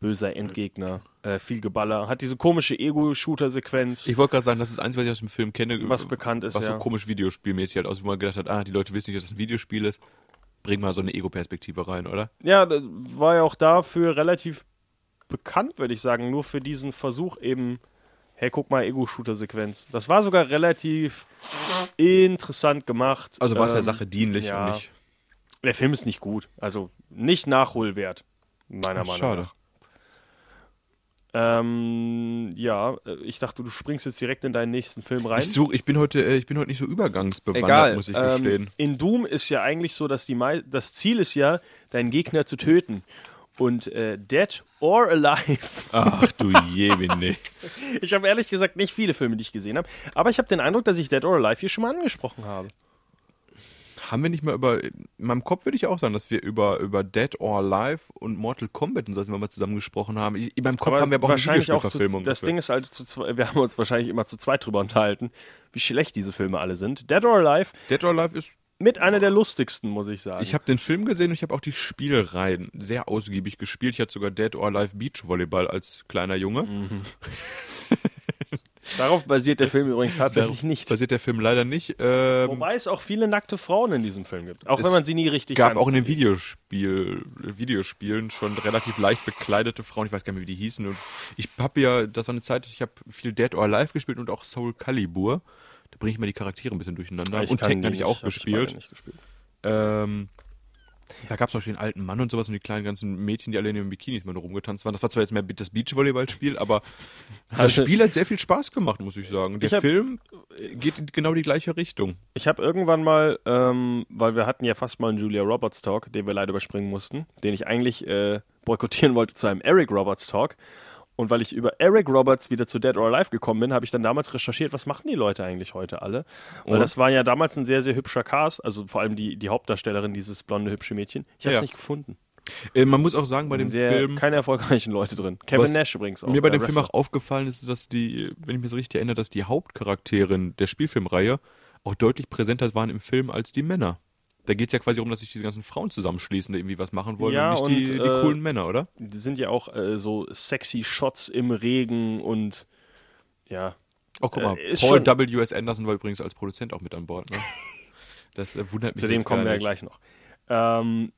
böser Endgegner, äh, viel Geballer, hat diese komische Ego-Shooter-Sequenz. Ich wollte gerade sagen, das ist eins, was ich aus dem Film kenne. Was bekannt ist, Was ja. so komisch videospielmäßig halt aus, wo man gedacht hat, ah, die Leute wissen nicht, dass es ein Videospiel ist. Bring mal so eine Ego-Perspektive rein, oder? Ja, das war ja auch dafür relativ bekannt, würde ich sagen, nur für diesen Versuch eben, hey, guck mal, Ego-Shooter-Sequenz. Das war sogar relativ interessant gemacht. Also war es der Ähm, Sache dienlich ja. und nicht. Der Film ist nicht gut, also nicht nachholwert, meiner Ach, Meinung schade. nach. Ähm, ja, äh, ich dachte, du springst jetzt direkt in deinen nächsten Film rein. Ich, such, ich, bin heute, äh, ich bin heute nicht so übergangsbewandert, Egal. muss ich ähm, gestehen. in Doom ist ja eigentlich so, dass die mei das Ziel ist ja, deinen Gegner zu töten. Und äh, Dead or Alive. [laughs] Ach du Jemine. Ich habe ehrlich gesagt nicht viele Filme, die ich gesehen habe. Aber ich habe den Eindruck, dass ich Dead or Alive hier schon mal angesprochen habe. Haben wir nicht mal über. In meinem Kopf würde ich auch sagen, dass wir über, über Dead or Alive und Mortal Kombat und so wir mal zusammen gesprochen haben. Ich, in meinem Kopf haben wir aber auch eine wahrscheinlich auch zu, Videospielverfilmung. Das dafür. Ding ist halt, zu, wir haben uns wahrscheinlich immer zu zweit drüber unterhalten, wie schlecht diese Filme alle sind. Dead or Alive Dead or Alive ist. Mit einer der lustigsten, muss ich sagen. Ich habe den Film gesehen und ich habe auch die Spielreihen sehr ausgiebig gespielt. Ich hatte sogar Dead or Alive Beach Volleyball als kleiner Junge. Mhm. [laughs] Darauf basiert der Film übrigens tatsächlich nicht. Basiert der Film leider nicht. Ähm, Wobei es auch viele nackte Frauen in diesem Film gibt. Auch Es wenn man sie nie richtig gab ganz auch in den. Videospiel, Videospielen schon relativ leicht bekleidete Frauen, ich weiß gar nicht mehr, wie die hießen. Und ich habe ja, das war eine Zeit, ich habe viel Dead or Alive gespielt und auch Soul Calibur. Da bringe ich mal die Charaktere ein bisschen durcheinander. Ich und Tekken habe ich auch hab ich gespielt. gespielt. Ähm, da gab es auch den alten Mann und sowas und die kleinen ganzen Mädchen, die alle in den Bikinis mal rumgetanzt waren. Das war zwar jetzt mehr das Beachvolleyball-Spiel, aber [laughs] das Spiel hat sehr viel Spaß gemacht, muss ich sagen. Der Ich hab- Film geht in genau die gleiche Richtung. Ich habe irgendwann mal, ähm, weil wir hatten ja fast mal einen Julia Roberts Talk, den wir leider überspringen mussten, den ich eigentlich äh, boykottieren wollte zu einem Eric Roberts Talk. Und weil ich über Eric Roberts wieder zu Dead or Alive gekommen bin, habe ich dann damals recherchiert, was machen die Leute eigentlich heute alle? Weil Und? das war ja damals ein sehr, sehr hübscher Cast, also vor allem die, die Hauptdarstellerin, dieses blonde, hübsche Mädchen. Ich habe es Ja. nicht gefunden. Äh, man muss auch sagen, bei dem Sehr, Film. keine erfolgreichen Leute drin. Kevin Nash übrigens auch. Mir bei der dem Film Wrestler. auch aufgefallen ist, dass die, wenn ich mich so richtig erinnere, dass die Hauptcharakterin der Spielfilmreihe auch deutlich präsenter waren im Film als die Männer. Da geht es ja quasi darum, dass sich diese ganzen Frauen zusammenschließen, die irgendwie was machen wollen Ja, und nicht die, und, die äh, coolen Männer, oder? Die sind ja auch äh, so sexy Shots im Regen und ja. Oh, guck mal, äh, Paul W.S. Anderson war übrigens als Produzent auch mit an Bord. Ne? [laughs] Das äh, wundert mich Zu dem kommen wir ja gleich noch. Ähm,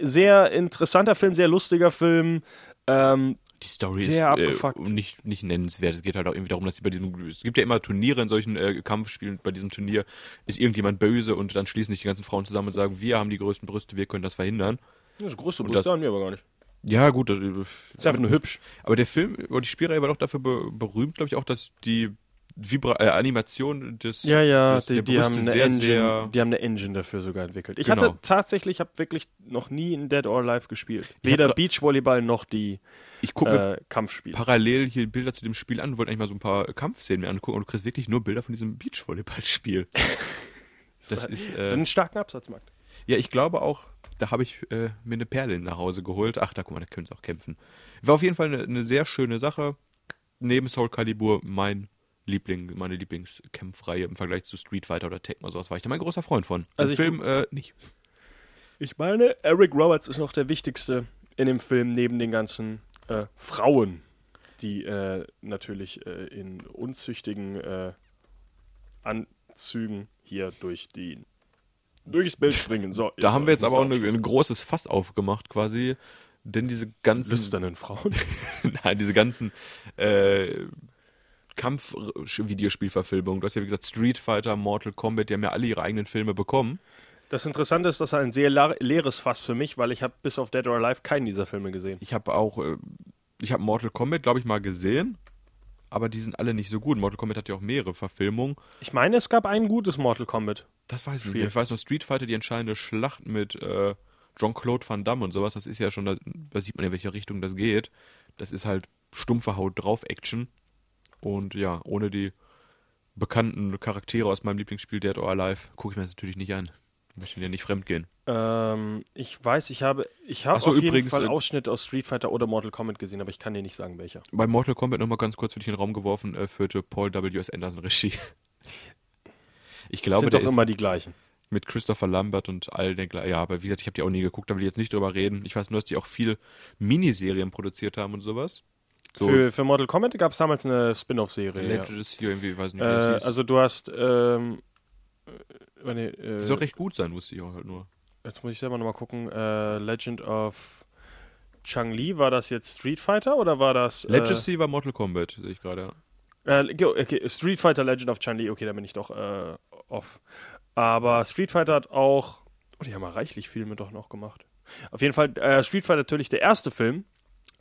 sehr interessanter Film, sehr lustiger Film. Ähm, Die Story Sehr ist äh, abgefuckt. nicht, nicht nennenswert. Es geht halt auch irgendwie darum, dass sie bei diesem, es gibt ja immer Turniere in solchen äh, Kampfspielen. Bei diesem Turnier ist irgendjemand böse und dann schließen sich die ganzen Frauen zusammen und sagen, wir haben die größten Brüste, wir können das verhindern. das größte Brüste das- haben wir aber gar nicht. Ja, gut. Das, Ist einfach nur hübsch. aber der Film, oder die Spielreihe war doch dafür be berühmt, glaube ich, auch, dass die Vibra äh, Animation des, Ja, ja, des, die, die, haben eine sehr, Engine, sehr. die haben eine Engine dafür sogar entwickelt. Ich Genau. hatte tatsächlich, ich habe wirklich noch nie in Dead or Alive gespielt. Weder Beachvolleyball noch die Ich gucke äh, Kampfspiele. parallel hier Bilder zu dem Spiel an, wollte eigentlich mal so ein paar Kampfszenen mir angucken und du kriegst wirklich nur Bilder von diesem Beachvolleyballspiel. [laughs] Das ist, äh, einen starken Absatzmarkt. Ja, ich glaube auch, da habe ich äh, mir eine Perle nach Hause geholt. Ach, da guck mal, da können sie auch kämpfen. War auf jeden Fall eine, eine sehr schöne Sache. Neben Soul Calibur mein Liebling, meine Lieblingskämpfreihe im Vergleich zu Street Fighter oder Tekken oder sowas war ich da mein großer Freund von. Also Im Film äh, nicht. Ich meine, Eric Roberts ist noch der wichtigste in dem Film neben den ganzen äh, Frauen, die äh, natürlich äh, in unzüchtigen äh, Anzügen hier durch die durchs Bild springen. So, Da haben wir jetzt aber auch eine, ein großes Fass aufgemacht quasi, denn diese ganzen lüsternen Frauen. [laughs] Nein, diese ganzen äh, Kampf-Videospielverfilmungen. Du hast ja wie gesagt Street Fighter, Mortal Kombat, die haben ja alle ihre eigenen Filme bekommen. Das Interessante ist, das ist ein sehr leeres Fass für mich, weil ich habe bis auf Dead or Alive keinen dieser Filme gesehen. Ich habe auch, äh, ich habe Mortal Kombat, glaube ich, mal gesehen, aber die sind alle nicht so gut. Mortal Kombat hat ja auch mehrere Verfilmungen. Ich meine, es gab ein gutes Mortal Kombat. Das weiß ich nicht. Mehr. Ich weiß noch Street Fighter, die entscheidende Schlacht mit äh, Jean-Claude Van Damme und sowas. Das ist ja schon, da, da sieht man in welche Richtung das geht. Das ist halt stumpfe Haut drauf Action und ja, ohne die bekannten Charaktere aus meinem Lieblingsspiel Dead or Alive gucke ich mir das natürlich nicht an. Ich möchte ja nicht fremd gehen. Ähm, ich weiß, ich habe, ich habe so, auf jeden übrigens, Fall äh, Ausschnitte aus Street Fighter oder Mortal Kombat gesehen, aber ich kann dir nicht sagen, welcher. Bei Mortal Kombat nochmal ganz kurz für dich in den Raum geworfen, äh, führte Paul W.S. Anderson Regie. [laughs] Ich glaube, sind der doch immer die gleichen. mit Christopher Lambert und all den. Ja, aber wie gesagt, ich habe die auch nie geguckt, da will ich jetzt nicht drüber reden. Ich weiß nur, dass die auch viel Miniserien produziert haben und sowas. So Für, für Mortal Kombat gab es damals eine Spin-off-Serie. Ja. Legend ist hier irgendwie, weiß nicht, wie das Äh, hieß. also du hast, ähm, äh, nee, äh, soll recht gut sein, wusste ich auch halt nur. jetzt muss ich selber nochmal gucken, äh, Legend of Chang-Li, war das jetzt Street Fighter oder war das... Äh, Legacy war Mortal Kombat, sehe ich gerade. Äh, okay, Street Fighter Legend of Chun-Li, okay, da bin ich doch äh, off. Aber Street Fighter hat auch, oh, die haben ja reichlich Filme doch noch gemacht. Auf jeden Fall, äh, Street Fighter natürlich der erste Film,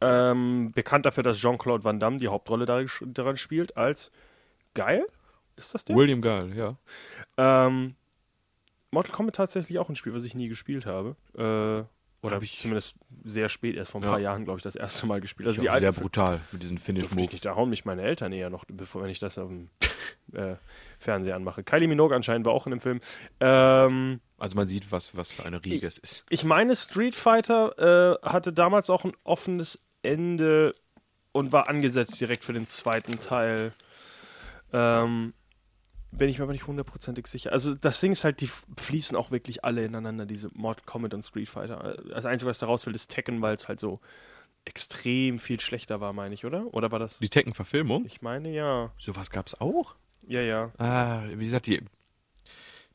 ähm, bekannt dafür, dass Jean-Claude Van Damme die Hauptrolle da, daran spielt, als geil? Ist das der? William Gull, ja. Ähm, Mortal Kombat tatsächlich auch ein Spiel, was ich nie gespielt habe. Äh, oder Hab ich- zumindest sehr spät, erst vor ein Ja. paar Jahren, glaube ich, das erste Mal gespielt. Also die sehr brutal mit diesen Finish-Moves. nicht, da hauen mich meine Eltern eher noch, bevor wenn ich das auf dem [laughs] äh, Fernseher anmache. Kylie Minogue anscheinend war auch in dem Film. Ähm, Also man sieht, was, was für eine Riege es ist. ich meine, Street Fighter äh, hatte damals auch ein offenes Ende und war angesetzt direkt für den zweiten Teil. Ähm, bin ich mir aber nicht hundertprozentig sicher. Also das Ding ist halt, die fließen auch wirklich alle ineinander, diese Mortal Kombat und Street Fighter. Das Einzige, was da rausfällt, ist Tekken, weil es halt so extrem viel schlechter war, meine ich, oder? Oder war das? Die Tekken-Verfilmung, Ich meine ja. sowas gab es auch? Ja, ja. Ah, wie gesagt, die,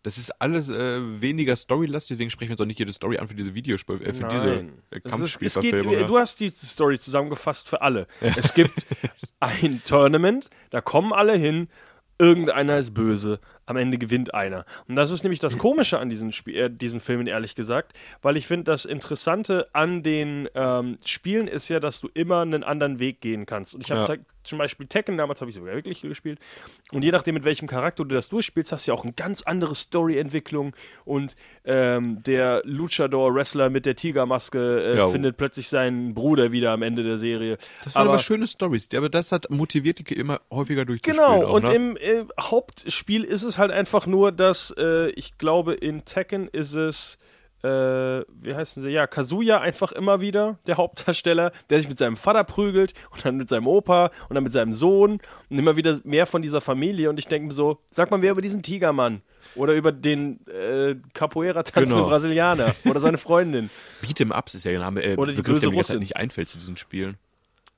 das ist alles äh, weniger storylastig, deswegen sprechen wir jetzt auch nicht jede Story an für diese Videospiel, äh, für diese Nein. äh, es geht, Kampfspielverfilmung. äh, ja. du hast die Story zusammengefasst für alle. Es gibt ein Tournament, da kommen alle hin, irgendeiner ist böse, am Ende gewinnt einer. Und das ist nämlich das Komische an diesen, Spiel, äh, diesen Filmen, ehrlich gesagt, weil ich finde, das Interessante an den ähm, Spielen ist ja, dass du immer einen anderen Weg gehen kannst. Und ich habe Ja. zum Beispiel Tekken, damals habe ich sogar wirklich gespielt. Und je nachdem, mit welchem Charakter du das durchspielst, hast du ja auch eine ganz andere Story-Entwicklung. Und ähm, der Luchador-Wrestler mit der Tigermaske äh, findet plötzlich seinen Bruder wieder am Ende der Serie. Das waren aber schöne Stories, aber das hat motiviert die immer häufiger durchzuspielen. Genau, auch, und ne? im äh, Hauptspiel ist es halt einfach nur, dass äh, ich glaube, in Tekken ist es, äh, wie heißen sie? Ja, Kazuya einfach immer wieder, der [laughs] Hauptdarsteller, der sich mit seinem Vater prügelt und dann mit seinem Opa und dann mit seinem Sohn und immer wieder mehr von dieser Familie. Und ich denke mir so, sag mal wer über diesen Tigermann oder über den äh, Capoeira tanzenden Genau. Brasilianer oder seine Freundin. [laughs] Beat'em Ups ist ja der Name, äh, Oder die Begriff, böse der Russin. halt nicht einfällt zu diesen Spielen.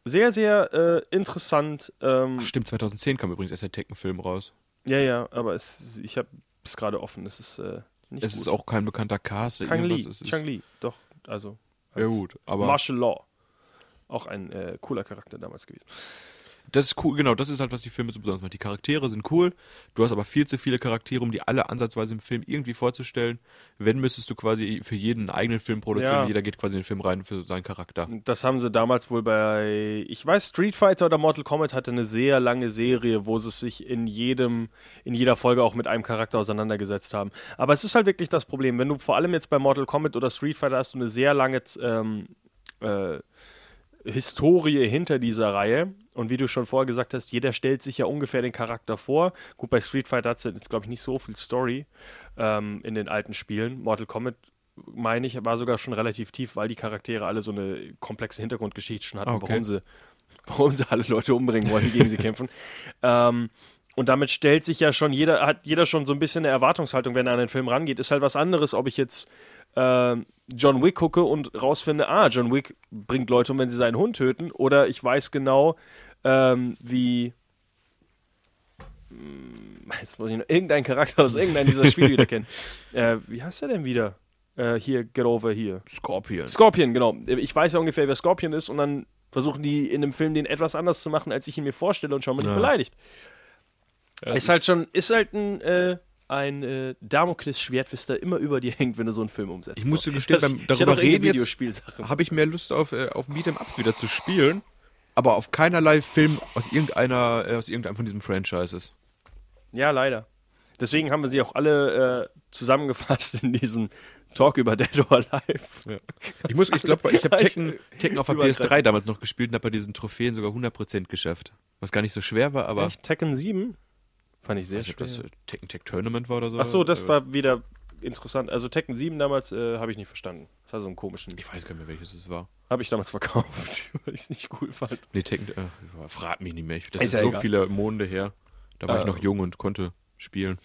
Sehr, sehr äh, interessant. Ähm, Ach, stimmt, 2010 kam übrigens erst der Tekken-Film raus. Ja, ja, aber es, ich habe es gerade offen. Es ist äh, nicht Es gut. ist auch kein bekannter Cast. Kang Li, Chang Li, doch, also. Ja als gut, aber Martial Law. Auch ein äh, cooler Charakter damals gewesen. Das ist cool, genau, das ist halt, was die Filme so besonders macht. Die Charaktere sind cool, du hast aber viel zu viele Charaktere, um die alle ansatzweise im Film irgendwie vorzustellen. Wenn, müsstest du quasi für jeden einen eigenen Film produzieren, Ja. jeder geht quasi in den Film rein für seinen Charakter. Das haben sie damals wohl bei, ich weiß, Street Fighter oder Mortal Kombat hatte eine sehr lange Serie, wo sie sich in jedem, in jeder Folge auch mit einem Charakter auseinandergesetzt haben. Aber es ist halt wirklich das Problem, wenn du vor allem jetzt bei Mortal Kombat oder Street Fighter hast du eine sehr lange ähm, äh, Historie hinter dieser Reihe. Und wie du schon vorher gesagt hast, jeder stellt sich ja ungefähr den Charakter vor. Gut, bei Street Fighter hat es jetzt, glaube ich, nicht so viel Story ähm, in den alten Spielen. Mortal Kombat, meine ich, war sogar schon relativ tief, weil die Charaktere alle so eine komplexe Hintergrundgeschichte schon hatten, okay. warum, sie, [laughs] warum sie alle Leute umbringen wollen, die gegen sie [laughs] kämpfen. Ähm, Und damit stellt sich ja schon jeder, hat jeder schon so ein bisschen eine Erwartungshaltung, wenn er an den Film rangeht. Ist halt was anderes, ob ich jetzt äh, John Wick gucke und rausfinde, ah, John Wick bringt Leute um, wenn sie seinen Hund töten, oder ich weiß genau, ähm, wie hm, jetzt muss ich noch irgendeinen Charakter aus irgendeinem dieser [laughs] Spiele wieder kennen. Äh, wie heißt er denn wieder? Äh, hier, Get Over hier. Scorpion. Scorpion, genau. Ich weiß ja ungefähr, wer Scorpion ist und dann versuchen die in dem Film den etwas anders zu machen, als ich ihn mir vorstelle und schauen mich nicht beleidigt. Ja, ist halt schon, ist halt ein, äh, ein äh, Damoklesschwert, was da immer über dir hängt, wenn du so einen Film umsetzt. Ich musste So. gestehen, Das- beim darüber reden jetzt habe ich mehr Lust auf, äh, auf Beat'em Ups wieder zu spielen, aber auf keinerlei Film aus irgendeiner, äh, aus irgendeinem von diesen Franchises. Ja, leider. Deswegen haben wir sie auch alle äh, zusammengefasst in diesem Talk über Dead or Alive. Ich muss, ich glaube, ich habe Tekken, Tekken auf der übertreiben. PS3 damals noch gespielt und habe bei diesen Trophäen sogar 100% geschafft. Was gar nicht so schwer war, aber Echt? Tekken 7? Fand ich sehr weiß nicht, ob schwer. das äh, Tekken Tech Tournament war oder so. Ach so, das Äh, war wieder interessant. Also Tekken 7 damals äh, habe ich nicht verstanden. Das war so einen komischen. Ich weiß gar nicht mehr, welches es war. Habe ich damals verkauft, [laughs] weil ich es nicht cool fand. Nee, Tekken, äh, frag mich nicht mehr. Ich- Das Ist ist, ja so egal. viele Monde her. Da war ich Äh, noch jung und konnte spielen.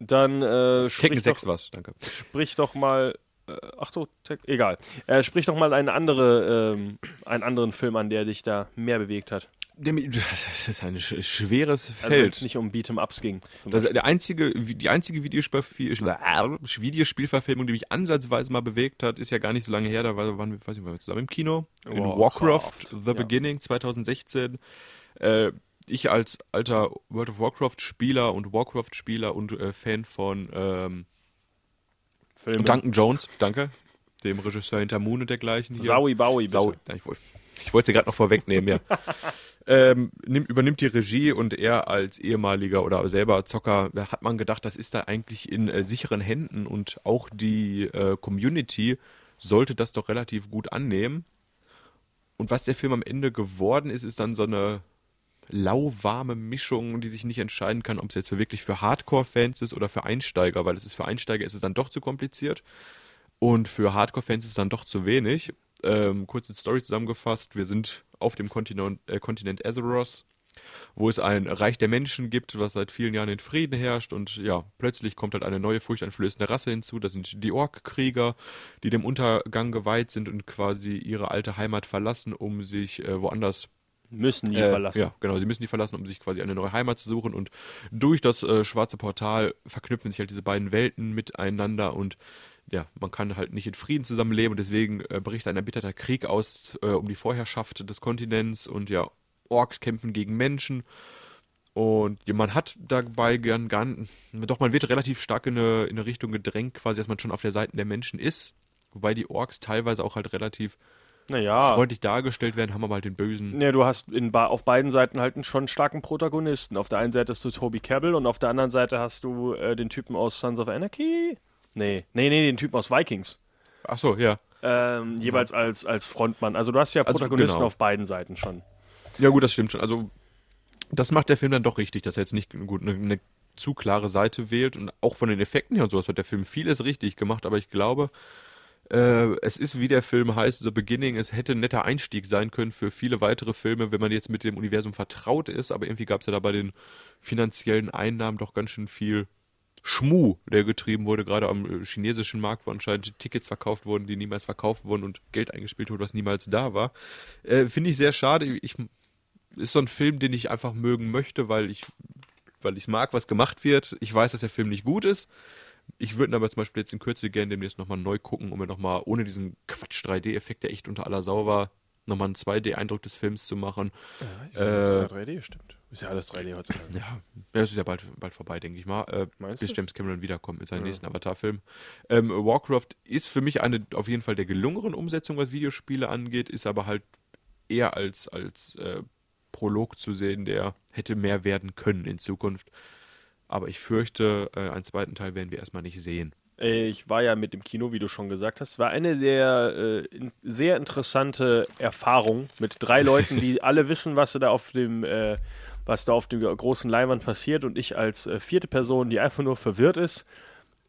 Dann äh, Tekken sprich, 6 doch, was, danke. sprich doch mal. Äh, ach so, Tek egal. Äh, sprich doch mal eine andere, ähm, einen anderen Film an, der dich da mehr bewegt hat. [laughs] Das ist ein sch schweres Also Feld. nicht um Beat'em Ups ging. Das, der einzige, die einzige Videospiel, Videospielverfilmung, die mich ansatzweise mal bewegt hat, ist ja gar nicht so lange her. Da war- waren wir, weiß nicht, waren wir zusammen im Kino. In Warcraft, Warcraft, The ja. Beginning 2016. Äh, ich als alter World of Warcraft-Spieler und Warcraft-Spieler und äh, Fan von ähm. Duncan Jones, danke, dem Regisseur hinter Moon und dergleichen. Hier. Saui Baui, bitte. Sau, ja, ich wollte ich wollte sie gerade noch vorwegnehmen, ja. [laughs] ähm, nimmt, übernimmt die Regie und er als ehemaliger oder selber Zocker, hat man gedacht, das ist da eigentlich in äh, sicheren Händen und auch die äh, Community sollte das doch relativ gut annehmen. Und was der Film am Ende geworden ist, ist dann so eine lauwarme Mischung, die sich nicht entscheiden kann, ob es jetzt für wirklich für Hardcore-Fans ist oder für Einsteiger, weil es ist für Einsteiger ist es dann doch zu kompliziert und für Hardcore-Fans ist es dann doch zu wenig. Ähm, kurze Story zusammengefasst, wir sind auf dem Kontinent, äh, Kontinent Azeroth, wo es ein Reich der Menschen gibt, was seit vielen Jahren in Frieden herrscht und ja, plötzlich kommt halt eine neue furchteinflößende Rasse hinzu, das sind die Ork-Krieger, die dem Untergang geweiht sind und quasi ihre alte Heimat verlassen, um sich äh, woanders Müssen die äh, verlassen. Ja, genau. Sie müssen die verlassen, um sich quasi eine neue Heimat zu suchen. Und durch das äh, schwarze Portal verknüpfen sich halt diese beiden Welten miteinander. Und ja, man kann halt nicht in Frieden zusammenleben. Und deswegen äh, bricht ein erbitterter Krieg aus äh, um die Vorherrschaft des Kontinents. Und ja, Orks kämpfen gegen Menschen. Und ja, man hat dabei gern, gern, doch man wird relativ stark in eine, in eine Richtung gedrängt, quasi, dass man schon auf der Seite der Menschen ist. Wobei die Orks teilweise auch halt relativ Naja. freundlich dargestellt werden, haben aber halt den bösen Ja, du hast in auf beiden Seiten halt einen schon starken Protagonisten. Auf der einen Seite hast du Toby Cabell und auf der anderen Seite hast du äh, den Typen aus Sons of Anarchy. Nee, nee, nee, den Typen aus Vikings. Ach so, ja. Ähm, jeweils als, als Frontmann. Also du hast ja Also, Protagonisten genau. auf beiden Seiten schon. Ja, gut, das stimmt schon. Also, das macht der Film dann doch richtig, dass er jetzt nicht gut eine, eine zu klare Seite wählt. Und auch von den Effekten her und sowas hat der Film vieles richtig gemacht. Aber ich glaube, äh, es ist, wie der Film heißt, The Beginning. Es hätte ein netter Einstieg sein können für viele weitere Filme, wenn man jetzt mit dem Universum vertraut ist. Aber irgendwie gab es ja da bei den finanziellen Einnahmen doch ganz schön viel Schmuh, der getrieben wurde, gerade am äh, chinesischen Markt, wo anscheinend Tickets verkauft wurden, die niemals verkauft wurden und Geld eingespielt wurde, was niemals da war. Äh, Finde ich sehr schade. Ich, ist so ein Film, den ich einfach mögen möchte, weil ich, weil ich mag, was gemacht wird. Ich weiß, dass der Film nicht gut ist. Ich würde ihn aber zum Beispiel jetzt in Kürze gerne demnächst nochmal neu gucken, um mir nochmal ohne diesen Quatsch 3D-Effekt, der echt unter aller Sau war, nochmal einen 2D-Eindruck des Films zu machen. Äh, 3D, stimmt. Ist ja alles 3D heutzutage. Ja, ja, es ist ja bald, bald vorbei, denke ich mal. Äh, Meinst bis du? James Cameron wiederkommt mit seinem nächsten Avatar-Film. Ähm, Warcraft ist für mich eine auf jeden Fall der gelungenen Umsetzung, was Videospiele angeht, ist aber halt eher als, als äh, Prolog zu sehen, der hätte mehr werden können in Zukunft. Aber ich fürchte, äh, einen zweiten Teil werden wir erstmal nicht sehen. Äh, Ich war ja mit im Kino, wie du schon gesagt hast. War eine sehr, äh, sehr interessante Erfahrung mit drei Leuten, die [laughs] alle wissen, was da auf dem, äh, was da auf dem großen Leinwand passiert und ich als äh, vierte Person, die einfach nur verwirrt ist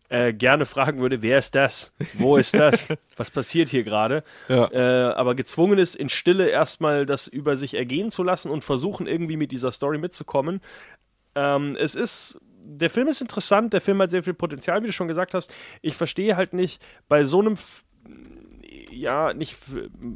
äh, gerne fragen würde, wer ist das? Wo ist das? [laughs] Was passiert hier gerade? Ja. Äh, aber gezwungen ist, in Stille erstmal das über sich ergehen zu lassen und versuchen, irgendwie mit dieser Story mitzukommen. Ähm, es ist. Der Film ist interessant, der Film hat sehr viel Potenzial, wie du schon gesagt hast. Ich verstehe halt nicht, bei so einem F ja, nicht,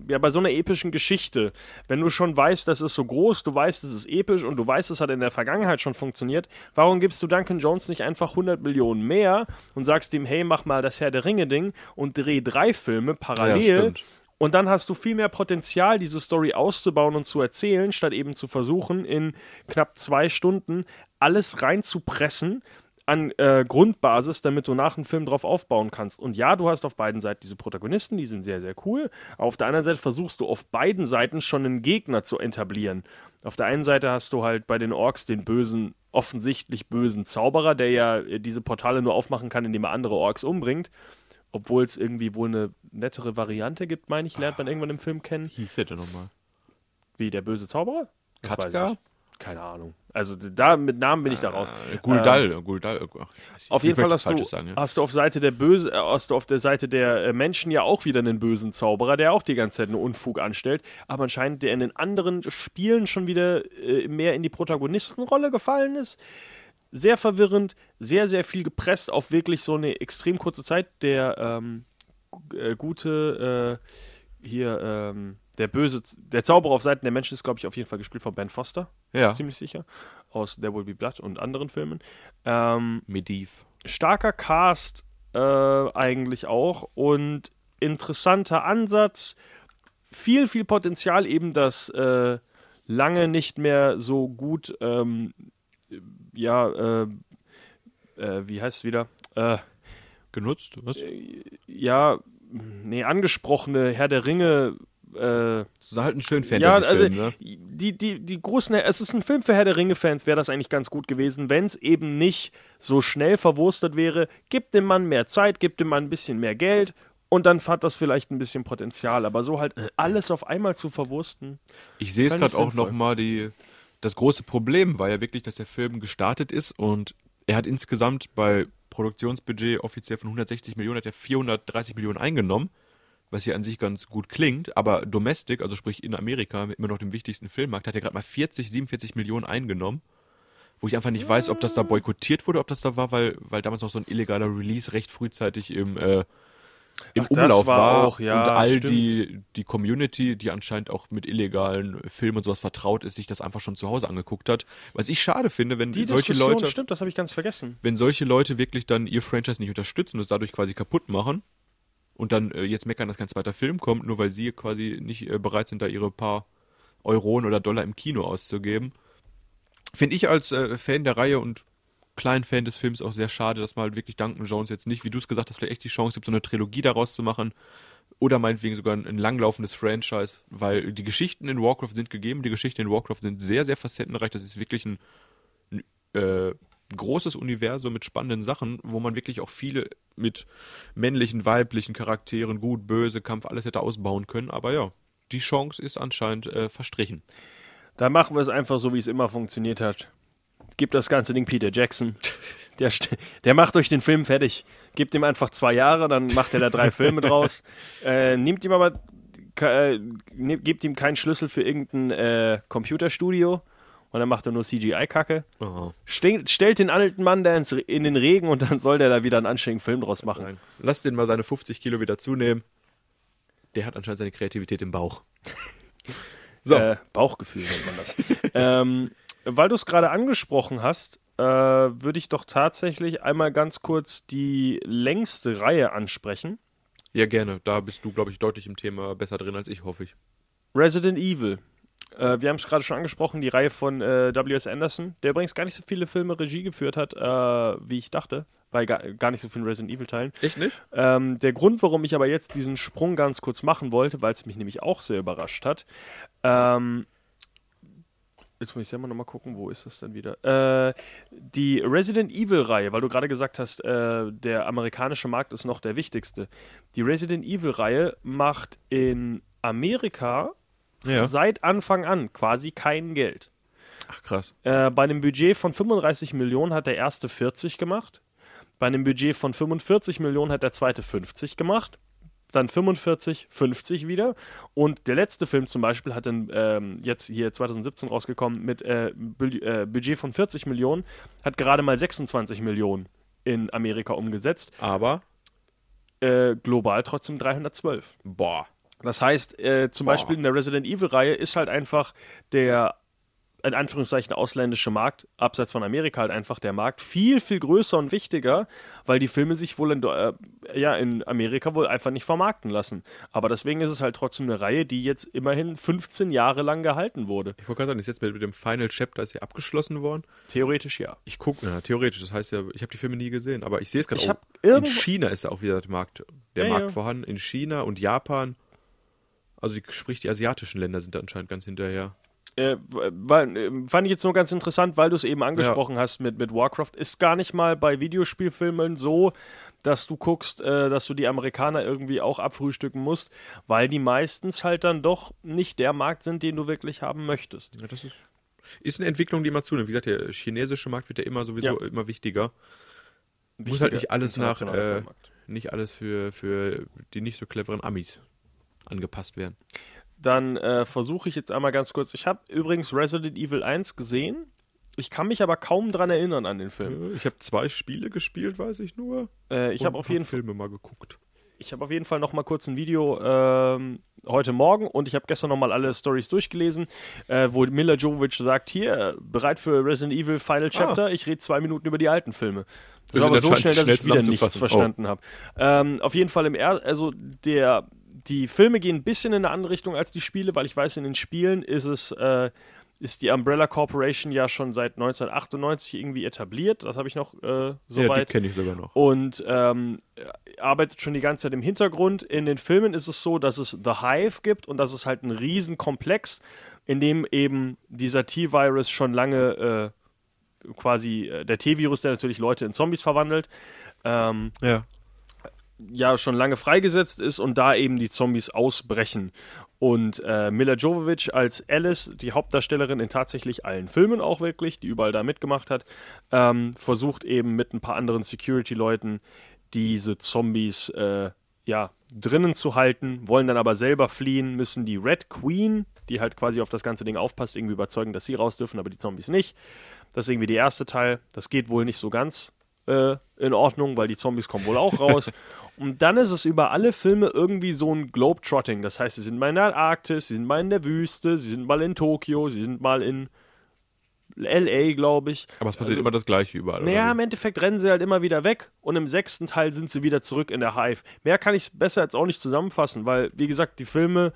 ja, bei so einer epischen Geschichte, wenn du schon weißt, das ist so groß, du weißt, es ist episch und du weißt, es hat in der Vergangenheit schon funktioniert, warum gibst du Duncan Jones nicht einfach 100 Millionen mehr und sagst ihm, hey, mach mal das Herr der Ringe-Ding und dreh drei Filme Ja, parallel stimmt. und dann hast du viel mehr Potenzial, diese Story auszubauen und zu erzählen, statt eben zu versuchen, in knapp zwei Stunden alles reinzupressen an äh, Grundbasis, damit du nach dem Film drauf aufbauen kannst. Und ja, du hast auf beiden Seiten diese Protagonisten, die sind sehr, sehr cool. Auf der anderen Seite versuchst du auf beiden Seiten schon einen Gegner zu etablieren. Auf der einen Seite hast du halt bei den Orks den bösen, offensichtlich bösen Zauberer, der ja äh, diese Portale nur aufmachen kann, indem er andere Orks umbringt. Obwohl es irgendwie wohl eine nettere Variante gibt, meine ich, lernt man irgendwann im Film kennen. Hieß der denn nochmal? Wie, der böse Zauberer? Das Katka? Keine Ahnung. Also da mit Namen bin ich da raus. Äh, Guldal. Guldal. Ich weiß nicht. Auf jeden Fall hast du, sagen, ja. hast du auf Seite der Böse, äh, hast du auf der Seite der äh, Menschen ja auch wieder einen bösen Zauberer, der auch die ganze Zeit einen Unfug anstellt. Aber anscheinend der in den anderen Spielen schon wieder äh, mehr in die Protagonistenrolle gefallen ist. Sehr verwirrend, sehr, sehr viel gepresst auf wirklich so eine extrem kurze Zeit. Der ähm, äh, gute äh, hier, ähm, der böse, der Zauberer auf Seiten der Menschen ist, glaube ich, auf jeden Fall gespielt von Ben Foster. Ja. Ziemlich sicher. Aus There Will Be Blood und anderen Filmen. Ähm, Mediv. starker Cast äh, eigentlich auch und interessanter Ansatz. Viel, viel Potenzial eben, das äh, lange nicht mehr so gut, ähm, ja, äh, äh, wie heißt es wieder? Äh, Genutzt? Was? ja, nee, angesprochene Herr der Ringe. Äh, Das ist halt ein schön ja, also Fantasy-Film, ne? die, die, die großen, es ist ein Film für Herr der Ringe-Fans, wäre das eigentlich ganz gut gewesen, wenn es eben nicht so schnell verwurstet wäre. Gib dem Mann mehr Zeit, gib dem Mann ein bisschen mehr Geld und dann hat das vielleicht ein bisschen Potenzial. Aber so halt alles auf einmal zu verwursten. Ich sehe es halt gerade auch nochmal, die das große Problem war ja wirklich, dass der Film gestartet ist und er hat insgesamt bei Produktionsbudget offiziell von 160 Millionen, hat er 430 Millionen eingenommen, was ja an sich ganz gut klingt, aber Domestic, also sprich in Amerika, immer noch dem wichtigsten Filmmarkt, hat er gerade mal 40, 47 Millionen eingenommen, wo ich einfach nicht weiß, ob das da boykottiert wurde, ob das da war, weil, weil damals noch so ein illegaler Release recht frühzeitig im äh, im Ach, Umlauf war war, auch, ja, und all stimmt. die, die Community, die anscheinend auch mit illegalen Filmen und sowas vertraut ist, sich das einfach schon zu Hause angeguckt hat. Was ich schade finde, wenn Die solche Diskussion Leute, stimmt, das habe ich ganz vergessen. wenn solche Leute wirklich dann ihr Franchise nicht unterstützen und es dadurch quasi kaputt machen und dann äh, jetzt meckern, dass kein zweiter Film kommt, nur weil sie quasi nicht äh, bereit sind, da ihre paar Euronen oder Dollar im Kino auszugeben. Finde ich als äh, Fan der Reihe und kleinen Fan des Films auch sehr schade, dass man halt wirklich Duncan Jones jetzt nicht, wie du es gesagt hast, vielleicht echt die Chance gibt, so eine Trilogie daraus zu machen. Oder meinetwegen sogar ein, ein langlaufendes Franchise, weil die Geschichten in Warcraft sind gegeben, die Geschichten in Warcraft sind sehr, sehr facettenreich. Das ist wirklich ein, ein äh, großes Universum mit spannenden Sachen, wo man wirklich auch viele mit männlichen, weiblichen Charakteren, gut, böse, Kampf, alles hätte ausbauen können. Aber ja, die Chance ist anscheinend äh, verstrichen. Da machen wir es einfach so, wie es immer funktioniert hat. Gib das ganze Ding Peter Jackson. [laughs] Der, der macht euch den Film fertig. Gebt ihm einfach zwei Jahre, dann macht er da drei Filme draus. [laughs] Äh, nehmt ihm aber, äh, gebt ihm keinen Schlüssel für irgendein äh, Computerstudio und dann macht er nur CGI-Kacke. Oh. Ste stellt den alten Mann da ins, in den Regen und dann soll der da wieder einen anständigen Film draus machen. Nein. Lass den mal seine 50 Kilo wieder zunehmen. Der hat anscheinend seine Kreativität im Bauch. [laughs] So. Äh, Bauchgefühl nennt man das. [laughs] ähm, weil du es gerade angesprochen hast, äh, würde ich doch tatsächlich einmal ganz kurz die längste Reihe ansprechen. Ja, gerne. Da bist du, glaube ich, deutlich im Thema besser drin als ich, hoffe ich. Resident Evil. Äh, wir haben es gerade schon angesprochen, die Reihe von äh, W.S. Anderson, der übrigens gar nicht so viele Filme Regie geführt hat, äh, wie ich dachte, bei gar, gar nicht so vielen Resident Evil Teilen. Echt nicht? Ähm, der Grund, warum ich aber jetzt diesen Sprung ganz kurz machen wollte, weil es mich nämlich auch sehr überrascht hat. Ähm, jetzt muss ich selber nochmal gucken, wo ist das denn wieder? Äh, die Resident Evil-Reihe, weil du gerade gesagt hast, äh, der amerikanische Markt ist noch der wichtigste. Die Resident Evil-Reihe macht in Amerika Ja. seit Anfang an quasi kein Geld. Ach, krass. Äh, bei einem Budget von 35 Millionen hat der erste 40 gemacht. Bei einem Budget von 45 Millionen hat der zweite 50 gemacht. Dann 45, 50 wieder. Und der letzte Film zum Beispiel hat dann ähm, jetzt hier 2017 rausgekommen mit äh, Bu äh, Budget von 40 Millionen, hat gerade mal 26 Millionen in Amerika umgesetzt. Aber, Äh, global trotzdem 312. boah. Das heißt, äh, zum Boah. Beispiel in der Resident Evil-Reihe ist halt einfach der, in Anführungszeichen, ausländische Markt, abseits von Amerika halt einfach der Markt, viel, viel größer und wichtiger, weil die Filme sich wohl in, äh, ja, in Amerika wohl einfach nicht vermarkten lassen. Aber deswegen ist es halt trotzdem eine Reihe, die jetzt immerhin 15 Jahre lang gehalten wurde. Ich wollte gerade sagen, ist jetzt mit, mit dem Final Chapter ist ja abgeschlossen worden. Theoretisch ja. Ich gucke, ja, theoretisch, das heißt ja, ich habe die Filme nie gesehen, aber ich sehe es gerade auch. In China ist ja auch wieder der Markt, der Ja, Markt ja. vorhanden. In China und Japan. Also die, sprich, die asiatischen Länder sind da anscheinend ganz hinterher. Äh, weil, äh, fand ich jetzt nur ganz interessant, weil du es eben angesprochen hast mit, mit Warcraft. Ist gar nicht mal bei Videospielfilmen so, dass du guckst, äh, dass du die Amerikaner irgendwie auch abfrühstücken musst, weil die meistens halt dann doch nicht der Markt sind, den du wirklich haben möchtest. Ja, das ist, ist eine Entwicklung, die immer zunimmt. Wie gesagt, der chinesische Markt wird ja immer sowieso Ja. immer wichtiger. Muss Wichtiger halt nicht alles nach, äh, nicht alles für, für die nicht so cleveren Amis angepasst werden. Dann äh, versuche ich jetzt einmal ganz kurz. Ich habe übrigens Resident Evil 1 gesehen. Ich kann mich aber kaum dran erinnern an den Film. Ich habe zwei Spiele gespielt, weiß ich nur. Äh, ich habe auf jeden Fall Filme mal geguckt. Ich habe auf jeden Fall noch mal kurz ein Video ähm, heute Morgen und ich habe gestern noch mal alle Stories durchgelesen, äh, wo Mila Jovovich sagt, hier, bereit für Resident Evil Final Chapter, ich rede zwei Minuten über die alten Filme. Das war aber so schnell, dass ich schnell wieder nichts. Oh. verstanden habe. Ähm, auf jeden Fall im er also der die Filme gehen ein bisschen in eine andere Richtung als die Spiele, weil ich weiß, in den Spielen ist es äh, ist die Umbrella Corporation ja schon seit 1998 irgendwie etabliert. Das habe ich noch äh, ja, soweit die kenne ich sogar noch. und ähm, arbeitet schon die ganze Zeit im Hintergrund. In den Filmen ist es so, dass es The Hive gibt und das ist halt ein Riesenkomplex, in dem eben dieser T-Virus schon lange äh, quasi äh, der T-Virus, der natürlich Leute in Zombies verwandelt, ähm, Ja. Ja schon lange freigesetzt ist und da eben die Zombies ausbrechen. Und äh, Mila Jovovich als Alice, die Hauptdarstellerin in tatsächlich allen Filmen auch wirklich, die überall da mitgemacht hat, ähm, versucht eben mit ein paar anderen Security-Leuten diese Zombies äh, ja drinnen zu halten, wollen dann aber selber fliehen, müssen die Red Queen, die halt quasi auf das ganze Ding aufpasst, irgendwie überzeugen, dass sie raus dürfen, aber die Zombies nicht. Das ist irgendwie der erste Teil. Das geht wohl nicht so ganz äh, in Ordnung, weil die Zombies kommen wohl auch raus. [laughs] Und dann ist es über alle Filme irgendwie so ein Globetrotting. Das heißt, sie sind mal in der Arktis, sie sind mal in der Wüste, sie sind mal in Tokio, sie sind mal in LA, glaube ich. Aber es passiert immer das Gleiche überall. Naja, im Endeffekt rennen sie halt immer wieder weg und im sechsten Teil sind sie wieder zurück in der Hive. Mehr kann ich besser jetzt auch nicht zusammenfassen, weil, wie gesagt, die Filme.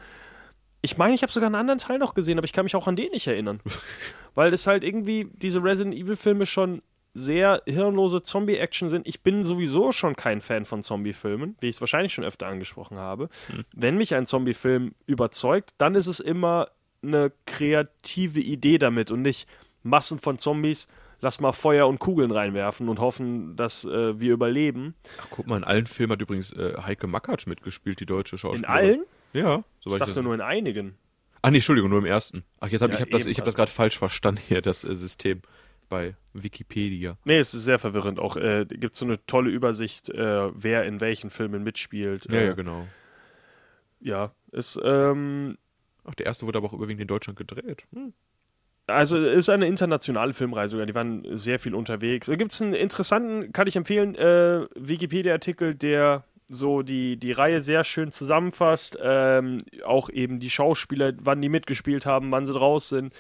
Ich meine, ich habe sogar einen anderen Teil noch gesehen, aber ich kann mich auch an den nicht erinnern. [laughs] weil das halt irgendwie diese Resident Evil-Filme schon sehr hirnlose Zombie-Action sind. Ich bin sowieso schon kein Fan von Zombie-Filmen, wie ich es wahrscheinlich schon öfter angesprochen habe. Wenn mich ein Zombie-Film überzeugt, dann ist es immer eine kreative Idee damit und nicht Massen von Zombies, lass mal Feuer und Kugeln reinwerfen und hoffen, dass äh, wir überleben. Ach, guck mal, in allen Filmen hat übrigens äh, Heike Makatsch mitgespielt, die deutsche In Schauspielerin. allen? Ja, Ich dachte das- nur in einigen. Ah, nee, Entschuldigung, nur im ersten. Ach, jetzt hab, Ja, ich habe das, ich hab das gerade falsch verstanden hier, das äh, System bei Wikipedia. Nee, es ist sehr verwirrend. Auch äh, gibt so eine tolle Übersicht, äh, wer in welchen Filmen mitspielt. Ja, äh, ja, genau. Ja, es, ähm, Ach, der erste wurde aber auch überwiegend in Deutschland gedreht. Hm. Also es ist eine internationale Filmreise sogar, die waren sehr viel unterwegs. Da gibt es einen interessanten, kann ich empfehlen, äh, Wikipedia-Artikel, der so die, die Reihe sehr schön zusammenfasst. Ähm, auch eben die Schauspieler, wann die mitgespielt haben, wann sie draus sind.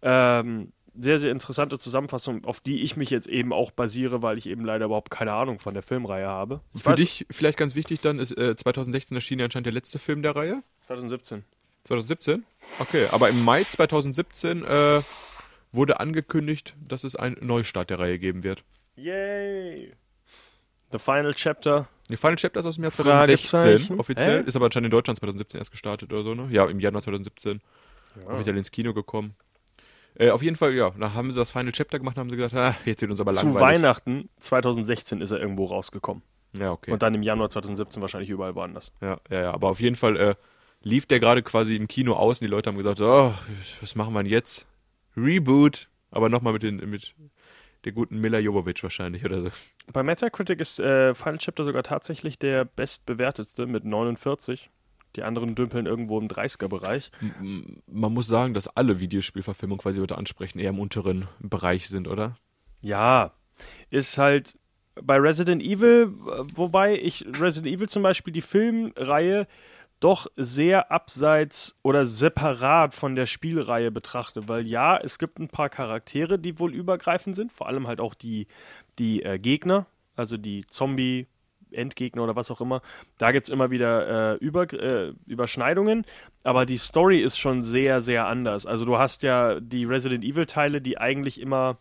Ähm, sehr, sehr interessante Zusammenfassung, auf die ich mich jetzt eben auch basiere, weil ich eben leider überhaupt keine Ahnung von der Filmreihe habe. Ich Für weiß- dich vielleicht ganz wichtig dann ist, äh, 2016 erschien ja anscheinend der letzte Film der Reihe. 2017. 2017? Okay, aber im Mai 2017 äh, wurde angekündigt, dass es einen Neustart der Reihe geben wird. Yay! The Final Chapter. Die Final Chapter ist aus dem Jahr 2016 Fragezeichen. offiziell, Hä? ist aber anscheinend in Deutschland 2017 erst gestartet oder so, ne? Ja, im Januar 2017 offiziell ins Kino gekommen. Äh, auf jeden Fall, ja, da haben sie das Final Chapter gemacht und haben sie gesagt, ah, jetzt wird uns aber Zu langweilig. Weihnachten 2016 ist er irgendwo rausgekommen. Ja, okay. Und dann im Januar 2017 wahrscheinlich überall woanders. Ja, ja, ja, aber auf jeden Fall äh, lief der gerade quasi im Kino aus und die Leute haben gesagt, oh, was machen wir denn jetzt? Reboot, aber nochmal mit den, mit der guten Mila Jovovich wahrscheinlich oder so. Bei Metacritic ist äh, Final Chapter sogar tatsächlich der bestbewertetste mit 49. Die anderen dümpeln irgendwo im 30er-Bereich. Man muss sagen, dass alle Videospielverfilmungen quasi heute ansprechen, eher im unteren Bereich sind, oder? Ja, ist halt bei Resident Evil, wobei ich Resident Evil zum Beispiel die Filmreihe doch sehr abseits oder separat von der Spielreihe betrachte, weil ja, es gibt ein paar Charaktere, die wohl übergreifend sind, vor allem halt auch die, die äh, Gegner, also die Zombie, Endgegner oder was auch immer. Da gibt es immer wieder äh, Über, äh, Überschneidungen, aber die Story ist schon sehr, sehr anders. Also du hast ja die Resident Evil-Teile, die eigentlich immer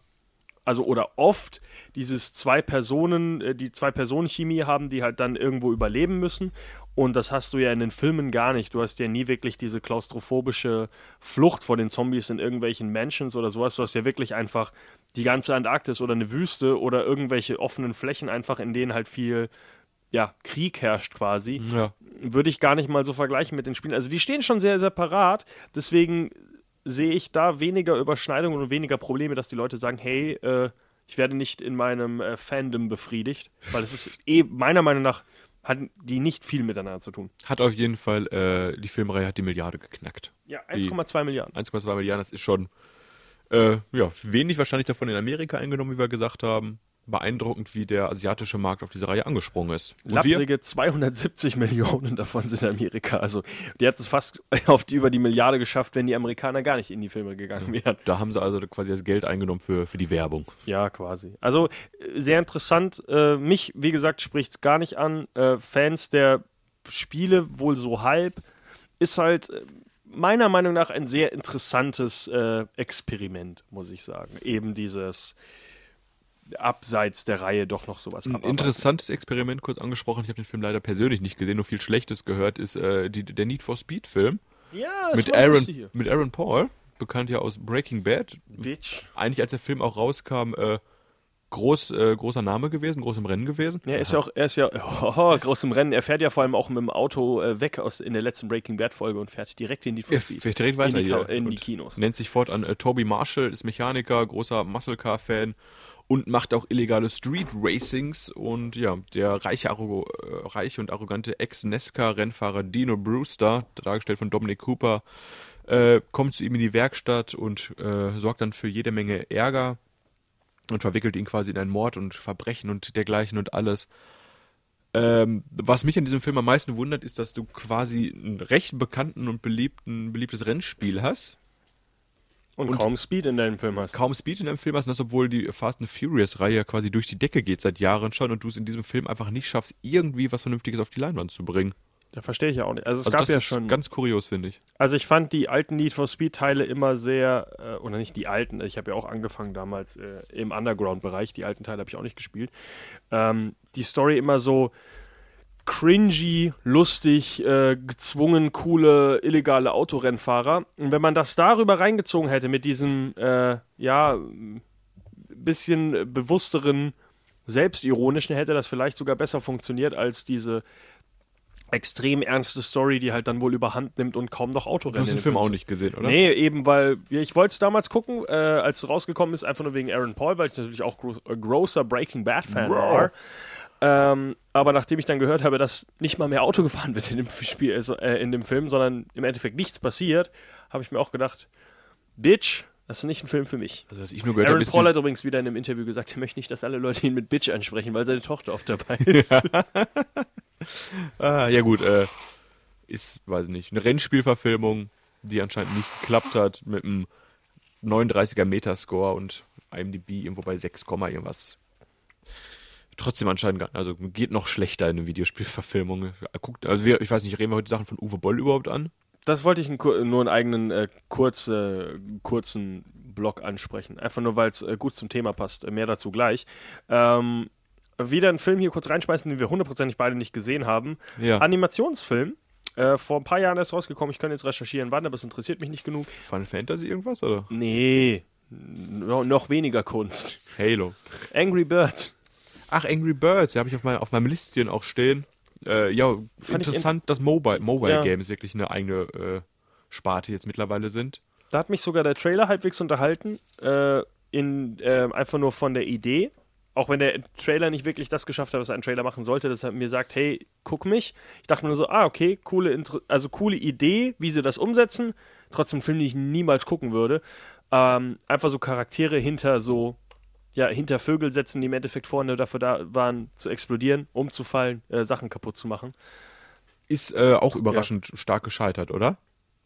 also oder oft dieses zwei Personen, äh, die zwei Personen Chemie haben, die halt dann irgendwo überleben müssen und das hast du ja in den Filmen gar nicht. Du hast ja nie wirklich diese klaustrophobische Flucht vor den Zombies in irgendwelchen Mansions oder sowas. Du hast ja wirklich einfach die ganze Antarktis oder eine Wüste oder irgendwelche offenen Flächen einfach, in denen halt viel ja, Krieg herrscht quasi. Ja. Würde ich gar nicht mal so vergleichen mit den Spielen. Also die stehen schon sehr separat. Deswegen sehe ich da weniger Überschneidungen und weniger Probleme, dass die Leute sagen, hey, äh, ich werde nicht in meinem äh, Fandom befriedigt, weil es ist eh meiner Meinung nach hat die nicht viel miteinander zu tun. Hat auf jeden Fall, äh, die Filmreihe hat die Milliarde geknackt. Ja, 1,2 Milliarden. 1,2 Milliarden, das ist schon äh, ja, wenig wahrscheinlich davon in Amerika eingenommen, wie wir gesagt haben beeindruckend, wie der asiatische Markt auf diese Reihe angesprungen ist. Und Lapprige wir? 270 Millionen davon sind in Amerika. Also die hat es fast [laughs] auf die, über die Milliarde geschafft, wenn die Amerikaner gar nicht in die Filme gegangen wären. Da haben sie also quasi das Geld eingenommen für, für die Werbung. Ja, quasi. Also äh, sehr interessant. Äh, mich, wie gesagt, spricht es gar nicht an. Äh, Fans der Spiele wohl so halb. Ist halt äh, meiner Meinung nach ein sehr interessantes äh, Experiment, muss ich sagen. Eben dieses abseits der Reihe doch noch sowas Ein interessantes Experiment, kurz angesprochen, ich habe den Film leider persönlich nicht gesehen, nur viel Schlechtes gehört, ist äh, die, der Need for Speed Film. Ja, mit Aaron, mit Aaron Paul, bekannt ja aus Breaking Bad. Bitch. Eigentlich, als der Film auch rauskam, äh, groß, äh, großer Name gewesen, groß im Rennen gewesen. Ja, er ist ja auch, er ist ja [laughs] oh, groß im Rennen. Er fährt ja vor allem auch mit dem Auto äh, weg aus in der letzten Breaking Bad Folge und fährt direkt in die for Speed. Fährt direkt weiter in die, hier. in die Kinos. Nennt sich fortan äh, Toby Marshall, ist Mechaniker, großer Muscle Car Fan und macht auch illegale Street Racings und ja, der reiche, äh, reiche und arrogante Ex-Nesca-Rennfahrer Dino Brewster, dargestellt von Dominic Cooper, äh, kommt zu ihm in die Werkstatt und äh, sorgt dann für jede Menge Ärger und verwickelt ihn quasi in einen Mord und Verbrechen und dergleichen und alles. Ähm, was mich an diesem Film am meisten wundert, ist, dass du quasi einen recht bekannten und beliebten, beliebtes Rennspiel hast, und, und, kaum Speed in deinem Film hast. Kaum Speed in deinem Film hast, und das, obwohl die Fast and Furious-Reihe quasi durch die Decke geht seit Jahren schon und du es in diesem Film einfach nicht schaffst, irgendwie was Vernünftiges auf die Leinwand zu bringen. Da verstehe ich ja auch nicht. Also es also gab das ja ist schon. Ganz kurios, finde ich. Also ich fand die alten Need for Speed-Teile immer sehr, äh, oder nicht die alten, ich habe ja auch angefangen damals äh, im Underground-Bereich, die alten Teile habe ich auch nicht gespielt. Ähm, die Story immer so cringy, lustig, äh, gezwungen, coole, illegale Autorennfahrer. Und wenn man das darüber reingezogen hätte mit diesem, äh, ja, bisschen bewussteren, selbstironischen, hätte das vielleicht sogar besser funktioniert als diese extrem ernste Story, die halt dann wohl überhand nimmt und kaum noch Autorennen. Du hast den Film auch nicht gesehen, oder? Nee, eben weil ja, ich wollte es damals gucken, äh, als es rausgekommen ist, einfach nur wegen Aaron Paul, weil ich natürlich auch gro großer Breaking Bad Fan wow. war. Ähm, aber nachdem ich dann gehört habe, dass nicht mal mehr Auto [laughs] gefahren wird in dem Spiel, also, äh, in dem Film, sondern im Endeffekt nichts passiert, habe ich mir auch gedacht, Bitch, das ist nicht ein Film für mich. Also, was ich nur gehört Aaron habe, Paul hat übrigens wieder in einem Interview gesagt, er möchte nicht, dass alle Leute ihn mit Bitch ansprechen, weil seine Tochter oft dabei ist. Ja, [laughs] ah, ja gut, äh, ist, weiß ich nicht, eine Rennspielverfilmung, die anscheinend nicht geklappt hat, mit einem 39er Metascore und IMDb irgendwo bei 6, irgendwas trotzdem anscheinend, also geht noch schlechter in eine Videospielverfilmung. Guckt, also wir, ich weiß nicht, reden wir heute Sachen von Uwe Boll überhaupt an? Das wollte ich nur einen eigenen äh, kurze, kurzen Blog ansprechen. Einfach nur, weil es äh, gut zum Thema passt. Mehr dazu gleich. Ähm, wieder einen Film hier kurz reinschmeißen, den wir hundertprozentig beide nicht gesehen haben. Ja. Animationsfilm. Äh, vor ein paar Jahren erst rausgekommen. Ich kann jetzt recherchieren, wann, aber es interessiert mich nicht genug. Final Fantasy irgendwas, oder? Nee. No, noch weniger Kunst. Halo. Angry Birds. Ach, Angry Birds, die habe ich auf, mein, auf meinem Listchen auch stehen. Äh, ja, Fand interessant, in dass Mobile, Mobile ja. Games wirklich eine eigene äh, Sparte jetzt mittlerweile sind. Da hat mich sogar der Trailer halbwegs unterhalten. Äh, in, äh, einfach nur von der Idee, auch wenn der Trailer nicht wirklich das geschafft hat, was ein Trailer machen sollte, dass er mir sagt, hey, guck mich. Ich dachte mir nur so, ah, okay, coole, also coole Idee, wie sie das umsetzen. Trotzdem ein Film, den ich niemals gucken würde. Ähm, einfach so Charaktere hinter so, ja, hinter Vögel setzen, die im Endeffekt vorne dafür da waren, zu explodieren, umzufallen, äh, Sachen kaputt zu machen. Ist äh, auch überraschend stark gescheitert, oder?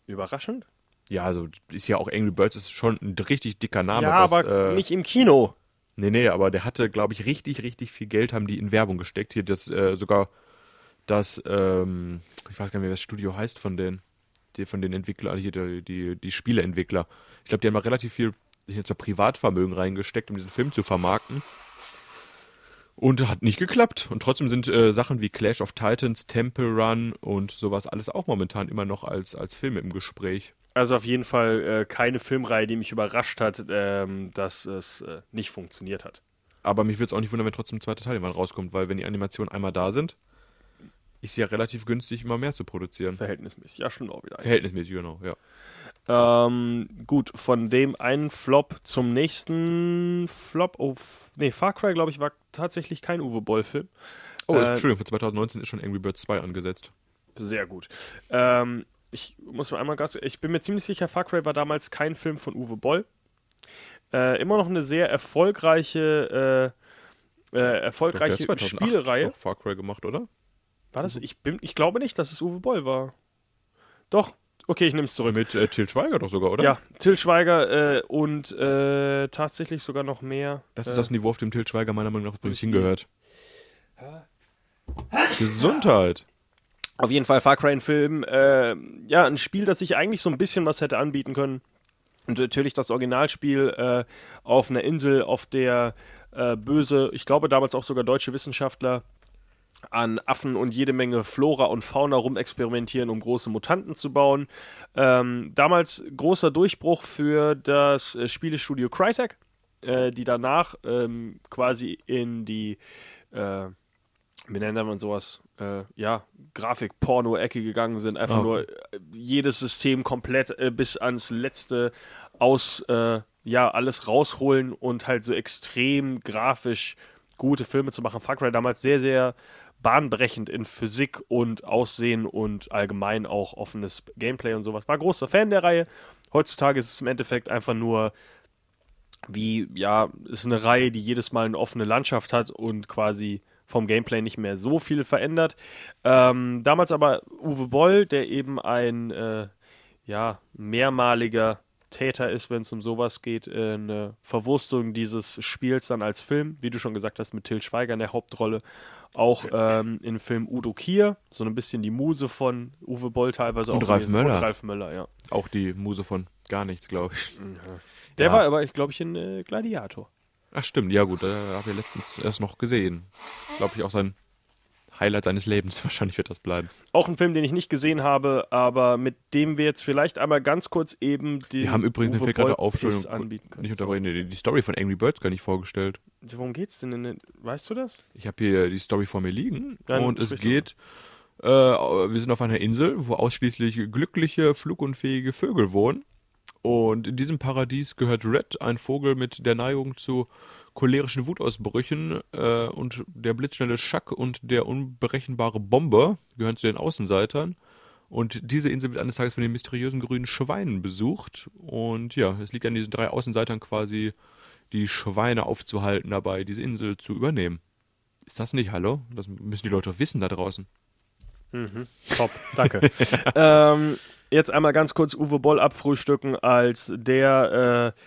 Überraschend? Ja, also ist ja auch Angry Birds ist schon ein richtig dicker Name. Ja, was, aber äh, nicht im Kino. Nee, nee, aber der hatte, glaube ich, richtig, richtig viel Geld haben die in Werbung gesteckt. Hier das äh, sogar das, ähm, ich weiß gar nicht mehr, wie das Studio heißt von den, die, von den Entwicklern, hier die, die, die Spieleentwickler. Ich glaube, die haben mal relativ viel jetzt mal Privatvermögen reingesteckt, um diesen Film zu vermarkten. Und hat nicht geklappt. Und trotzdem sind äh, Sachen wie Clash of Titans, Temple Run und sowas alles auch momentan immer noch als, als Filme im Gespräch. Also auf jeden Fall äh, keine Filmreihe, die mich überrascht hat, ähm, dass es äh, nicht funktioniert hat. Aber mich würde es auch nicht wundern, wenn trotzdem ein zweiter Teil irgendwann rauskommt, weil wenn die Animationen einmal da sind, ist es ja relativ günstig, immer mehr zu produzieren. Verhältnismäßig. Ja, stimmt auch wieder. Verhältnismäßig, genau, ja. Ähm, gut, von dem einen Flop zum nächsten Flop. Oh, nee, Far Cry, glaube ich, war tatsächlich kein Uwe Boll-Film. Oh, ist, Äh, Entschuldigung, für 2019 ist schon Angry Birds 2 angesetzt. Sehr gut. Ähm, ich muss mal einmal ganz. Ich bin mir ziemlich sicher, Far Cry war damals kein Film von Uwe Boll. Äh, immer noch eine sehr erfolgreiche, äh, äh, erfolgreiche Spielereihe. auch Far Cry gemacht, oder? War das? Ich, bin, ich glaube nicht, dass es Uwe Boll war. Doch. Okay, ich nehme es zurück. Mit äh, Til Schweiger doch sogar, oder? Ja, Till Schweiger äh, und äh, tatsächlich sogar noch mehr. Das ist äh, das Niveau, auf dem Til Schweiger meiner Meinung nach übrigens hingehört. Gesundheit. Auf jeden Fall Far Cry ein Film, äh, ja, ein Spiel, das sich eigentlich so ein bisschen was hätte anbieten können. Und natürlich das Originalspiel äh, auf einer Insel, auf der böse, ich glaube damals auch sogar deutsche Wissenschaftler an Affen und jede Menge Flora und Fauna rumexperimentieren, um große Mutanten zu bauen. Ähm, damals großer Durchbruch für das äh, Spielestudio Crytek, äh, die danach ähm, quasi in die, äh, wie nennt man sowas, äh, ja, Grafik-Porno-Ecke gegangen sind. Einfach Oh. nur äh, jedes System komplett äh, bis ans letzte aus, ja, alles rausholen und halt so extrem grafisch gute Filme zu machen. Far Cry damals sehr, sehr bahnbrechend in Physik und Aussehen und allgemein auch offenes Gameplay und sowas. War großer Fan der Reihe. Heutzutage ist es im Endeffekt einfach nur wie, ja, ist eine Reihe, die jedes Mal eine offene Landschaft hat und quasi vom Gameplay nicht mehr so viel verändert. Ähm, damals aber Uwe Boll, der eben ein, äh, ja, mehrmaliger Täter ist, wenn es um sowas geht, äh, eine Verwurstung dieses Spiels dann als Film, wie du schon gesagt hast, mit Till Schweiger in der Hauptrolle. Auch ähm, im Film Udo Kier, so ein bisschen die Muse von Uwe Boll teilweise Und auch. Ralf. Möller. Und Ralf Möller, ja. Auch die Muse von gar nichts, glaube ich. Der Ja. war aber, ich glaube ich, in äh, Gladiator. Ach stimmt, ja gut, da habe ich letztens erst noch gesehen. Glaube ich auch sein Highlight seines Lebens. [laughs] Wahrscheinlich wird das bleiben. Auch ein Film, den ich nicht gesehen habe, aber mit dem wir jetzt vielleicht einmal ganz kurz eben den Wir haben übrigens, Uwe gerade Boll auf, Quiz Entschuldigung, anbieten können. nicht unterbrechen, die, die Story von Angry Birds gar nicht vorgestellt. So, worum geht's denn? In, den- weißt du das? Ich habe hier die Story vor mir liegen Dann und es geht, äh, wir sind auf einer Insel, wo ausschließlich glückliche, flugunfähige Vögel wohnen. Und in diesem Paradies gehört Red, ein Vogel mit der Neigung zu cholerischen Wutausbrüchen äh, und der blitzschnelle Schack und der unberechenbare Bomber gehören zu den Außenseitern. Und diese Insel wird eines Tages von den mysteriösen grünen Schweinen besucht. Und ja, es liegt an diesen drei Außenseitern quasi, die Schweine aufzuhalten dabei, diese Insel zu übernehmen. Ist das nicht, hallo? Das müssen die Leute doch wissen da draußen. Top, danke. [laughs] ähm, jetzt einmal ganz kurz Uwe Boll abfrühstücken als der äh,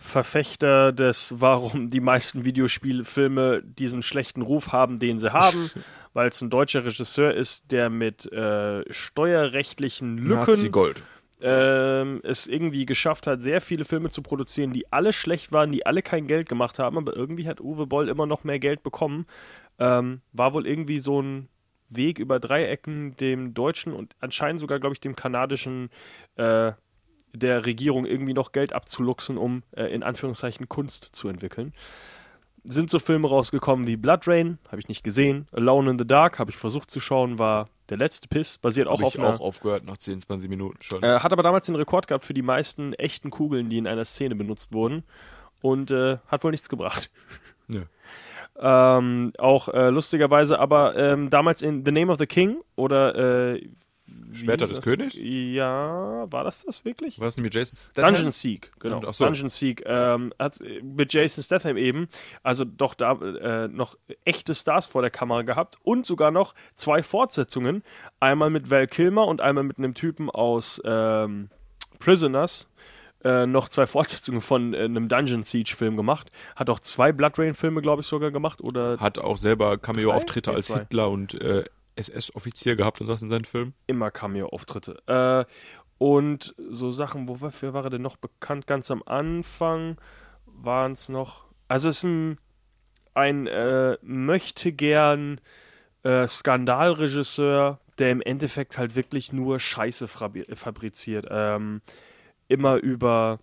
Verfechter des, warum die meisten Videospielfilme diesen schlechten Ruf haben, den sie haben, [laughs] weil es ein deutscher Regisseur ist, der mit äh, steuerrechtlichen Lücken Gold. ähm, es irgendwie geschafft hat, sehr viele Filme zu produzieren, die alle schlecht waren, die alle kein Geld gemacht haben, aber irgendwie hat Uwe Boll immer noch mehr Geld bekommen. Ähm, war wohl irgendwie so ein Weg über drei Ecken dem deutschen und anscheinend sogar, glaube ich, dem kanadischen äh, der Regierung irgendwie noch Geld abzuluxen, um äh, in Anführungszeichen Kunst zu entwickeln. Sind so Filme rausgekommen wie Blood Rain, habe ich nicht gesehen. Alone in the Dark habe ich versucht zu schauen, war der letzte Piss, basiert auch Auch auf ich einer auch aufgehört nach 10, 20 Minuten schon. äh, hat aber damals den Rekord gehabt für die meisten echten Kugeln, die in einer Szene benutzt wurden. und äh, hat wohl nichts gebracht. Nö. Ähm, auch äh, lustigerweise, aber ähm, damals in The Name of the King oder äh, Schwerter des das? Königs? Ja, war das das wirklich? Was denn mit Jason Statham? Dungeon Seek, genau. Ach so. Dungeon Seek ähm, hat mit Jason Statham eben, also doch da äh, noch echte Stars vor der Kamera gehabt und sogar noch zwei Fortsetzungen. Einmal mit Val Kilmer und einmal mit einem Typen aus ähm, Prisoners. Äh, noch zwei [laughs] Fortsetzungen von äh, einem Dungeon Siege Film gemacht. Hat auch zwei Blood Rain Filme, glaube ich, sogar gemacht. Oder Hat auch selber Cameo-Auftritte als zwei. Hitler und äh, SS-Offizier gehabt und das in seinen Filmen. immer Cameo-Auftritte. Äh, und so Sachen, wofür war er denn noch bekannt? Ganz am Anfang waren es noch. Also es ist ein, ein äh, möchte gern äh, Skandalregisseur, der im Endeffekt halt wirklich nur Scheiße fabriziert. Ähm, immer über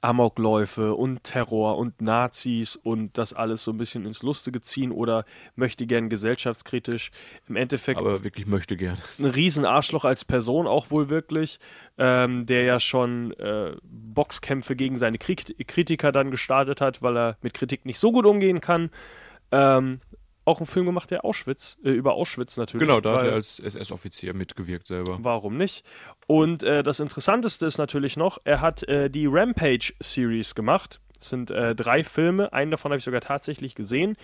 Amokläufe und Terror und Nazis und das alles so ein bisschen ins Lustige ziehen oder möchte gern gesellschaftskritisch. Im Endeffekt Aber wirklich möchte gern. ein Riesenarschloch als Person auch wohl wirklich, ähm, der ja schon äh, Boxkämpfe gegen seine Krieg Kritiker dann gestartet hat, weil er mit Kritik nicht so gut umgehen kann. Ähm, auch einen Film gemacht, der Auschwitz, äh, über Auschwitz natürlich. Genau, da hat er als SS-Offizier mitgewirkt selber. Warum nicht? Und äh, das Interessanteste ist natürlich noch, er hat äh, die Rampage-Series gemacht. Das sind äh, drei Filme, einen davon habe ich sogar tatsächlich gesehen,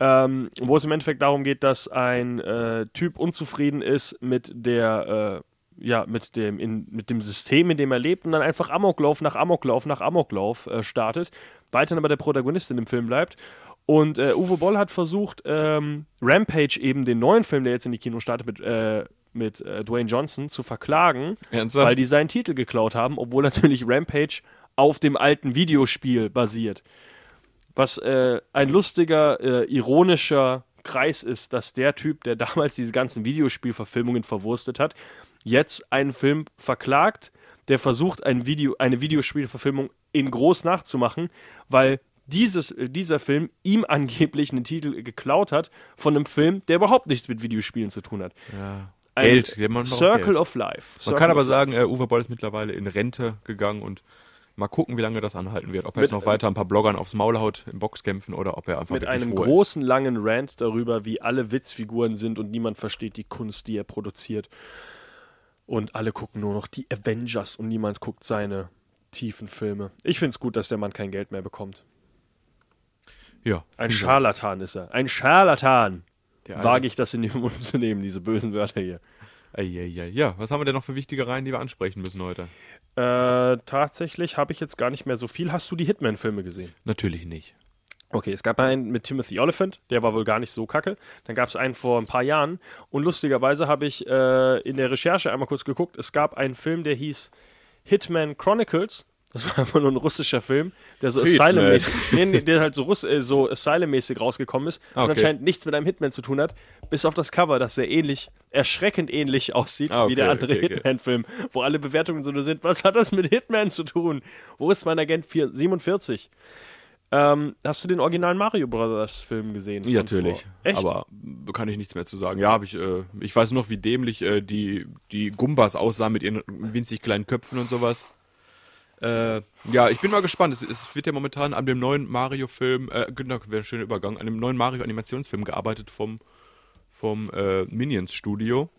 ähm, wo es im Endeffekt darum geht, dass ein äh, Typ unzufrieden ist mit der, äh, ja, mit dem, in, mit dem System, in dem er lebt und dann einfach Amoklauf nach Amoklauf nach Amoklauf äh, startet, weiterhin aber der Protagonist in dem Film bleibt. Und äh, Uwe Boll hat versucht, ähm, Rampage eben den neuen Film, der jetzt in die Kinos startet, mit, äh, mit äh, Dwayne Johnson zu verklagen, Ernsthaft? weil die seinen Titel geklaut haben, obwohl [laughs] natürlich Rampage auf dem alten Videospiel basiert. Was äh, ein lustiger, äh, ironischer Kreis ist, dass der Typ, der [laughs] damals diese ganzen Videospielverfilmungen verwurstet hat, jetzt einen Film verklagt, der versucht, ein Video, eine Videospielverfilmung in groß nachzumachen, weil dieses, äh, dieser Film ihm [laughs] angeblich einen Titel geklaut hat von einem Film, der überhaupt nichts mit Videospielen zu tun hat. Ein Geld, braucht Circle Geld. of Life. Man Circle kann aber sagen, äh, Uwe Boll ist mittlerweile in Rente gegangen und mal gucken, wie lange das anhalten wird. Ob er Mit, jetzt noch weiter ein paar Bloggern aufs Maul haut im Boxkämpfen oder ob er einfach mit einem großen, langen Rant darüber, wie alle Witzfiguren sind und niemand versteht die Kunst, die er produziert. Und alle gucken nur noch die Avengers und niemand guckt seine tiefen Filme. Ich finde es gut, dass der Mann kein Geld mehr bekommt. Ja. Ein Scharlatan ist er. Ein Scharlatan! Wage ich das in den Mund zu nehmen, diese bösen Wörter hier. Eieiei. Ja, was haben wir denn noch für wichtige Reihen, die wir ansprechen müssen heute? Äh, tatsächlich habe ich jetzt gar nicht mehr so viel. Hast du die Hitman-Filme gesehen? Natürlich nicht. Okay, es gab einen mit Timothy Oliphant, der war wohl gar nicht so kacke. Dann gab es einen vor ein paar Jahren. Und lustigerweise habe ich äh, in der Recherche einmal kurz geguckt. Es gab einen Film, der hieß Hitman Chronicles. Das war einfach nur ein russischer Film, der so. Asylum-mäßig, [laughs] nee, nee, der halt so, Russ äh, so Asylum-mäßig rausgekommen ist und Okay. anscheinend nichts mit einem Hitman zu tun hat, bis auf das Cover, das sehr ähnlich, erschreckend ähnlich aussieht Ah, wie der okay, andere okay, okay. Hitman-Film, wo alle Bewertungen so nur sind, was hat das mit Hitman zu tun? Wo ist mein Agent 4, 47? Ähm, hast du den originalen Mario Brothers Film gesehen? Ja, natürlich. Echt? Aber kann ich nichts mehr zu sagen. Ja, habe ich. Äh, ich weiß noch, wie dämlich äh, die die Gumbas aussahen mit ihren winzig kleinen Köpfen und sowas. Äh, ja, ich bin mal gespannt. Es, es wird ja momentan an dem neuen Mario-Film, äh, genau, wäre ein schöner Übergang, an dem neuen Mario-Animationsfilm gearbeitet vom vom äh, Minions Studio.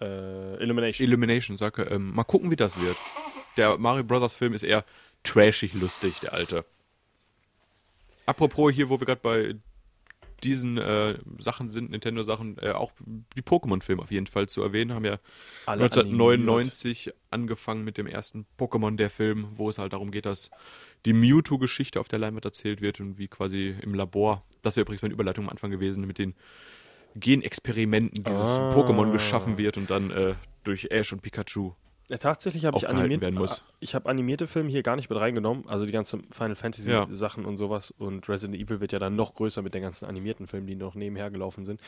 äh, Illumination. Illumination, sage. Ähm, mal gucken, wie das wird. Der Mario Brothers Film ist eher trashig lustig, der alte. Apropos hier, wo wir gerade bei diesen äh, Sachen sind, Nintendo-Sachen, äh, auch die Pokémon-Filme auf jeden Fall zu erwähnen, haben ja Alle 1999 angefangen mit dem ersten Pokémon, der Film, wo es halt darum geht, dass die Mewtwo-Geschichte auf der Leinwand erzählt wird und wie quasi im Labor, das wäre übrigens meine Überleitung am Anfang gewesen, mit den Genexperimenten dieses Ah. Pokémon geschaffen wird und dann äh, durch Ash und Pikachu Ja, tatsächlich habe ich animiert, werden muss. ich habe animierte Filme hier gar nicht mit reingenommen, also die ganzen Final Fantasy Ja. Sachen und sowas und Resident Evil wird ja dann noch größer mit den ganzen animierten Filmen, die noch nebenher gelaufen sind,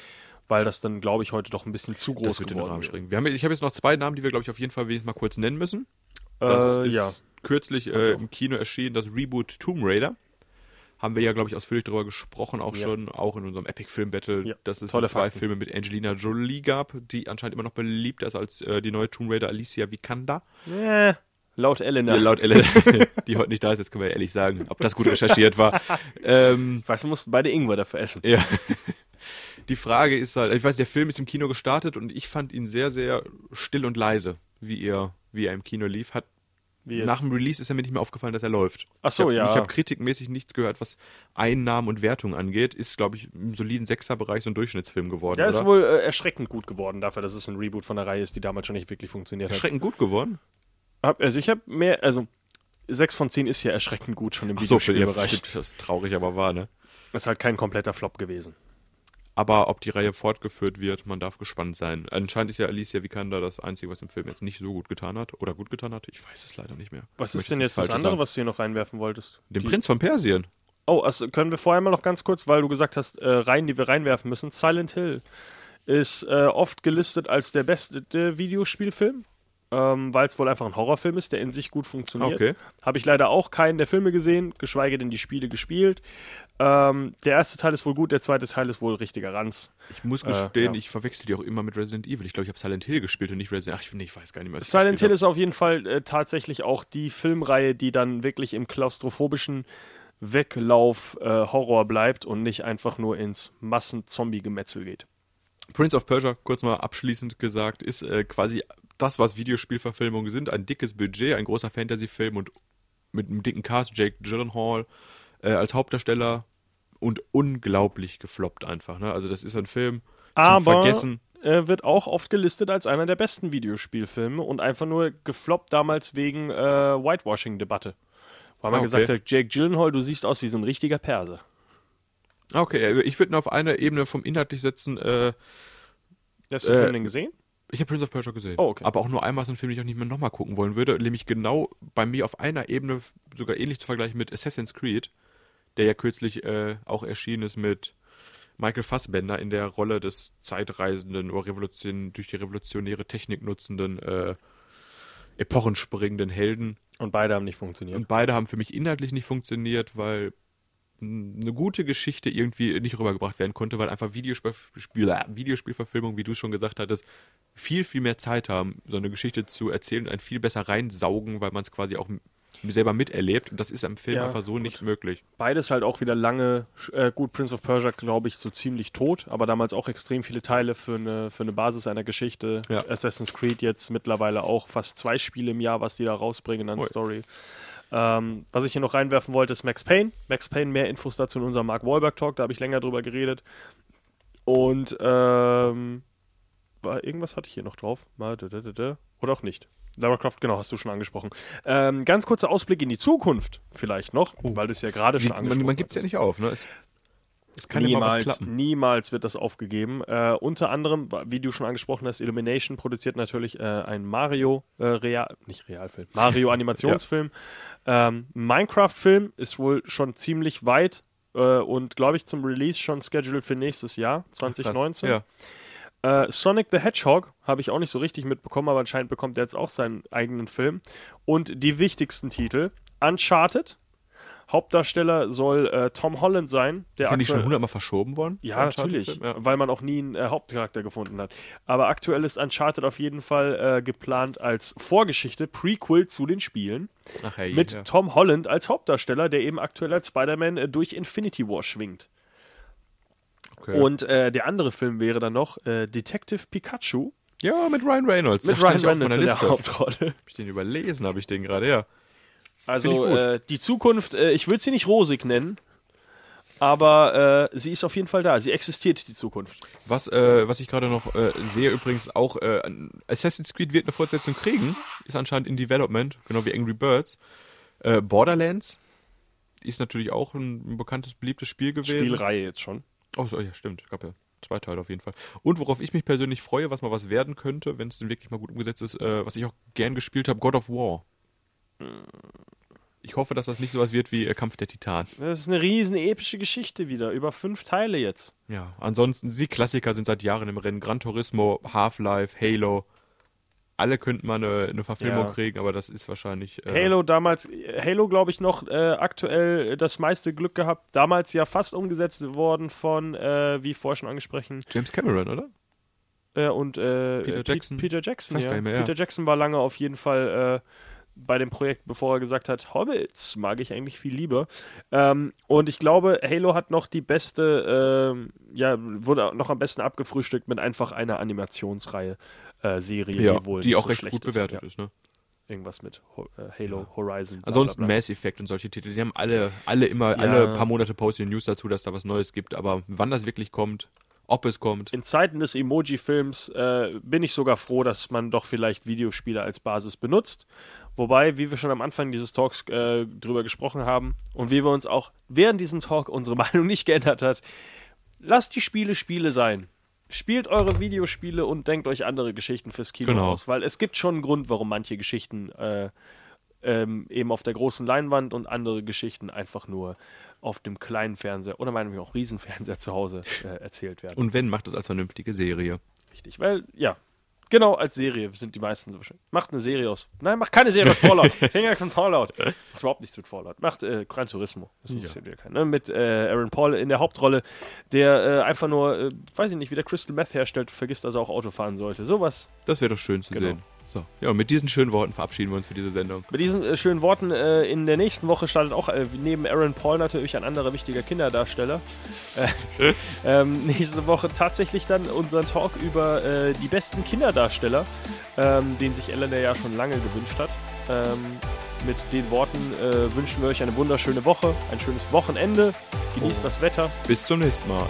weil das dann glaube ich heute doch ein bisschen zu groß Das wird den geworden Rahmen wäre. springen. Wir haben, ich habe jetzt noch zwei Namen, die wir, glaube ich, auf jeden Fall wenigstens mal kurz nennen müssen. Das Äh, ist ja. kürzlich äh, im Kino erschienen, das Reboot Tomb Raider. Haben wir ja, glaube ich, ausführlich darüber gesprochen, auch Ja. schon, auch in unserem Epic Film Battle, Ja, dass es tolle zwei Fakten. Filme mit Angelina Jolie gab, die anscheinend immer noch beliebter ist als äh, die neue Tomb Raider Alicia Vikander. Äh, Laut Elena. Ja, laut Ellen, [laughs] die heute nicht da ist, jetzt können wir ehrlich sagen, ob das gut recherchiert war. Ähm, Ich weiß, wir mussten beide Ingwer dafür essen. ja. [laughs] Die Frage ist halt, ich weiß, der Film ist im Kino gestartet und ich fand ihn sehr, sehr still und leise, wie er, wie er im Kino lief. Hat? Nach dem Release ist er mir nicht mehr aufgefallen, dass er läuft. Ach so, ich hab, ja. Ich habe kritikmäßig nichts gehört, was Einnahmen und Wertung angeht. Ist, glaube ich, im soliden Sechserbereich so ein Durchschnittsfilm geworden. Der ist oder? wohl äh, erschreckend gut geworden dafür, dass es ein Reboot von der Reihe ist, die damals schon nicht wirklich funktioniert hat. erschreckend gut geworden. Hab, also ich habe mehr, also 6 von 10 ist ja erschreckend gut schon im Ach so, Videospielbereich. stimmt, das ist traurig, aber wahr, ne? ist halt kein kompletter Flop gewesen. Aber ob die Reihe fortgeführt wird, man darf gespannt sein. Anscheinend ist ja Alicia Vikander das Einzige, was im Film jetzt nicht so gut getan hat. Oder gut getan hat. Ich weiß es leider nicht mehr. Was ist denn jetzt das andere, sagen. was du hier noch reinwerfen wolltest? Den Die- Prinz von Persien. Oh, also können wir vorher mal noch ganz kurz, weil du gesagt hast, äh, Reihen, die wir reinwerfen müssen. Silent Hill ist äh, oft gelistet als der beste Videospielfilm, ähm, weil es wohl einfach ein Horrorfilm ist, der in sich gut funktioniert. Okay. Habe ich leider auch keinen der Filme gesehen, geschweige denn die Spiele gespielt. Ähm, der erste Teil ist wohl gut, der zweite Teil ist wohl richtiger Ranz. Ich muss gestehen, ja. ich verwechsel die auch immer mit Resident Evil. Ich glaube, ich habe Silent Hill gespielt und nicht Resident Ach, ich, nee, ich weiß gar nicht mehr. was Silent Hill gespielt ist auf jeden Fall äh, tatsächlich auch die Filmreihe, die dann wirklich im klaustrophobischen Weglauf-Horror bleibt und nicht einfach nur ins Massen-Zombie-Gemetzel geht. hab. Prince of Persia, kurz mal abschließend gesagt, ist äh, quasi das, was Videospielverfilmungen sind. Ein dickes Budget, ein großer Fantasy-Film und mit einem dicken Cast, Jake Gyllenhaal äh, als Hauptdarsteller und unglaublich gefloppt einfach. Ne? Also das ist ein Film zum Aber Vergessen. äh, wird auch oft gelistet als einer der besten Videospielfilme und einfach nur gefloppt damals wegen äh, Whitewashing-Debatte. Weil man Ah, okay. gesagt hat, Jake Gyllenhaal, du siehst aus wie so ein richtiger Perse. Ah, Okay, äh, ich würde ihn auf eine Ebene vom inhaltlich setzen. Äh, Hast du den Äh, Film denn gesehen? Ich habe Prince of Persia gesehen. Oh, okay. Aber auch nur einmal so ein Film, den ich auch nicht mehr nochmal gucken wollen würde. Nämlich genau bei mir auf einer Ebene sogar ähnlich zu vergleichen mit Assassin's Creed, der ja kürzlich äh, auch erschienen ist mit Michael Fassbender in der Rolle des zeitreisenden oder Revolution, durch die revolutionäre Technik nutzenden, äh, epochenspringenden Helden. Und beide haben nicht funktioniert. Und beide haben für mich inhaltlich nicht funktioniert, weil eine gute Geschichte irgendwie nicht rübergebracht werden konnte, weil einfach Videospiel, Spiel- Videospielverfilmung, wie du schon gesagt hattest, viel, viel mehr Zeit haben, so eine Geschichte zu erzählen und einen viel besser reinsaugen, weil man es quasi auch selber miterlebt. Und das ist am Film Ja, einfach so nicht möglich. Beides halt auch wieder lange, äh, gut, Prince of Persia, glaube ich, so ziemlich tot, aber damals auch extrem viele Teile für eine, für eine Basis einer Geschichte. Ja. Assassin's Creed jetzt mittlerweile auch fast zwei Spiele im Jahr, was die da rausbringen an Ui. Story. Ähm, was ich hier noch reinwerfen wollte, ist Max Payne. Max Payne, mehr Infos dazu in unserem Mark Wahlberg Talk, da habe ich länger drüber geredet. Und ähm, war, irgendwas hatte ich hier noch drauf. Mal, da, da, da. Oder auch nicht. Lara Croft, genau, hast du schon angesprochen. Ähm, ganz kurzer Ausblick in die Zukunft vielleicht noch, weil du es ja gerade schon Man, angesprochen man gibt es ja nicht auf, ne? Es, es kann Niemals, klappen. niemals wird das aufgegeben. Äh, unter anderem, wie du schon angesprochen hast, Illumination produziert natürlich äh, ein Mario, äh, Real, nicht Realfilm, Mario [laughs] Animationsfilm. ähm, Minecraft-Film ist wohl schon ziemlich weit äh, und glaube ich zum Release schon scheduled für nächstes Jahr, 2019. Ja. Äh, Sonic the Hedgehog habe ich auch nicht so richtig mitbekommen, aber anscheinend bekommt er jetzt auch seinen eigenen Film. Und die wichtigsten Titel: Uncharted. Hauptdarsteller soll äh, Tom Holland sein. Der Ist ja nicht schon hundertmal verschoben worden? ja, natürlich? Ja. weil man auch nie einen äh, Hauptcharakter gefunden hat. Aber aktuell ist Uncharted auf jeden Fall äh, geplant als Vorgeschichte, Prequel zu den Spielen, Ach, hey, mit ja. Tom Holland als Hauptdarsteller, der eben aktuell als Spider-Man äh, durch Infinity War schwingt. Okay. Und äh, der andere Film wäre dann noch äh, Detective Pikachu ja, mit Ryan Reynolds. mit Ryan Reynolds in der. Hauptrolle. Hab ich den überlesen, habe ich den gerade, ja. Also äh, die Zukunft, äh, ich würde sie nicht rosig nennen, aber äh, sie ist auf jeden Fall da. Sie existiert, die Zukunft. Was, äh, was ich gerade noch äh, sehe, übrigens auch, äh, Assassin's Creed wird eine Fortsetzung kriegen, ist anscheinend in Development, genau wie Angry Birds. Borderlands ist natürlich auch ein, ein bekanntes, beliebtes Spiel gewesen. Spielreihe jetzt schon. Oh, so, ja, stimmt. Gab ja zwei Teile auf jeden Fall. Und worauf ich mich persönlich freue, was mal was werden könnte, wenn es denn wirklich mal gut umgesetzt ist, was ich auch gern gespielt habe, God of War. Ich hoffe, dass das nicht sowas wird wie äh, Kampf der Titan. Das ist eine riesen epische Geschichte wieder, über fünf Teile jetzt. Ja, ansonsten, die Klassiker sind seit Jahren im Rennen. Gran Turismo, Half-Life, Halo. Alle könnten mal eine, eine Verfilmung Ja. kriegen, aber das ist wahrscheinlich. Äh, Halo damals, Halo glaube ich noch äh, aktuell das meiste Glück gehabt. Damals ja fast umgesetzt worden von, äh, wie vorher schon angesprochen, James Cameron, oder? äh, und äh, Peter Jackson. Peter Jackson, ja. mehr, ja. Peter Jackson war lange auf jeden Fall bei dem Projekt, bevor er gesagt hat, Hobbits mag ich eigentlich viel lieber. Ähm, und ich glaube, Halo hat noch die beste, ähm, ja, wurde noch am besten abgefrühstückt mit einfach einer Animationsreihe, äh, Serie, Ja, die wohl die auch so recht schlecht gut bewertet Ja, ist, ne? irgendwas mit Ho äh, Halo, Horizon. bla, Ansonsten bla, bla. Mass Effect und solche Titel, sie haben alle, alle immer, Ja. alle paar Monate posten News dazu, dass da was Neues gibt, aber wann das wirklich kommt, ob es kommt, In Zeiten des Emoji-Films äh, bin ich sogar froh, dass man doch vielleicht Videospiele als Basis benutzt. Wobei, wie wir schon am Anfang dieses Talks äh, drüber gesprochen haben und wie wir uns auch während diesem Talk unsere [laughs] Meinung nicht geändert hat, lasst die Spiele Spiele sein. Spielt eure Videospiele und denkt euch andere Geschichten fürs Kino Genau. aus, weil es gibt schon einen Grund, warum manche Geschichten äh, ähm, eben auf der großen Leinwand und andere Geschichten einfach nur auf dem kleinen Fernseher oder meinetwegen auch Riesenfernseher zu Hause äh, erzählt werden. und wenn, macht es als vernünftige Serie. Richtig, weil, ja, genau als Serie sind die meisten so schön. Macht eine Serie aus. Nein, macht keine Serie aus Fallout. [laughs] Finger von Fallout. Macht überhaupt nichts mit Fallout. Macht äh, Gran Turismo. Das interessiert ja. keinen. Ne? Mit äh, Aaron Paul in der Hauptrolle, der äh, einfach nur, äh, weiß ich nicht, wie der Crystal Meth herstellt, vergisst, dass er auch Auto fahren sollte. Sowas. Das wäre doch schön zu Genau. sehen. So. Ja, und mit diesen schönen Worten verabschieden wir uns für diese Sendung. Mit diesen äh, schönen Worten, äh, in der nächsten Woche startet auch äh, neben Aaron Paul natürlich ein anderer wichtiger Kinderdarsteller. Äh, [laughs] ähm, nächste Woche tatsächlich dann unseren Talk über äh, die besten Kinderdarsteller, ähm, den sich Elena ja schon lange gewünscht hat. Ähm, mit den Worten äh, wünschen wir euch eine wunderschöne Woche, ein schönes Wochenende, genießt das Wetter. Bis zum nächsten Mal.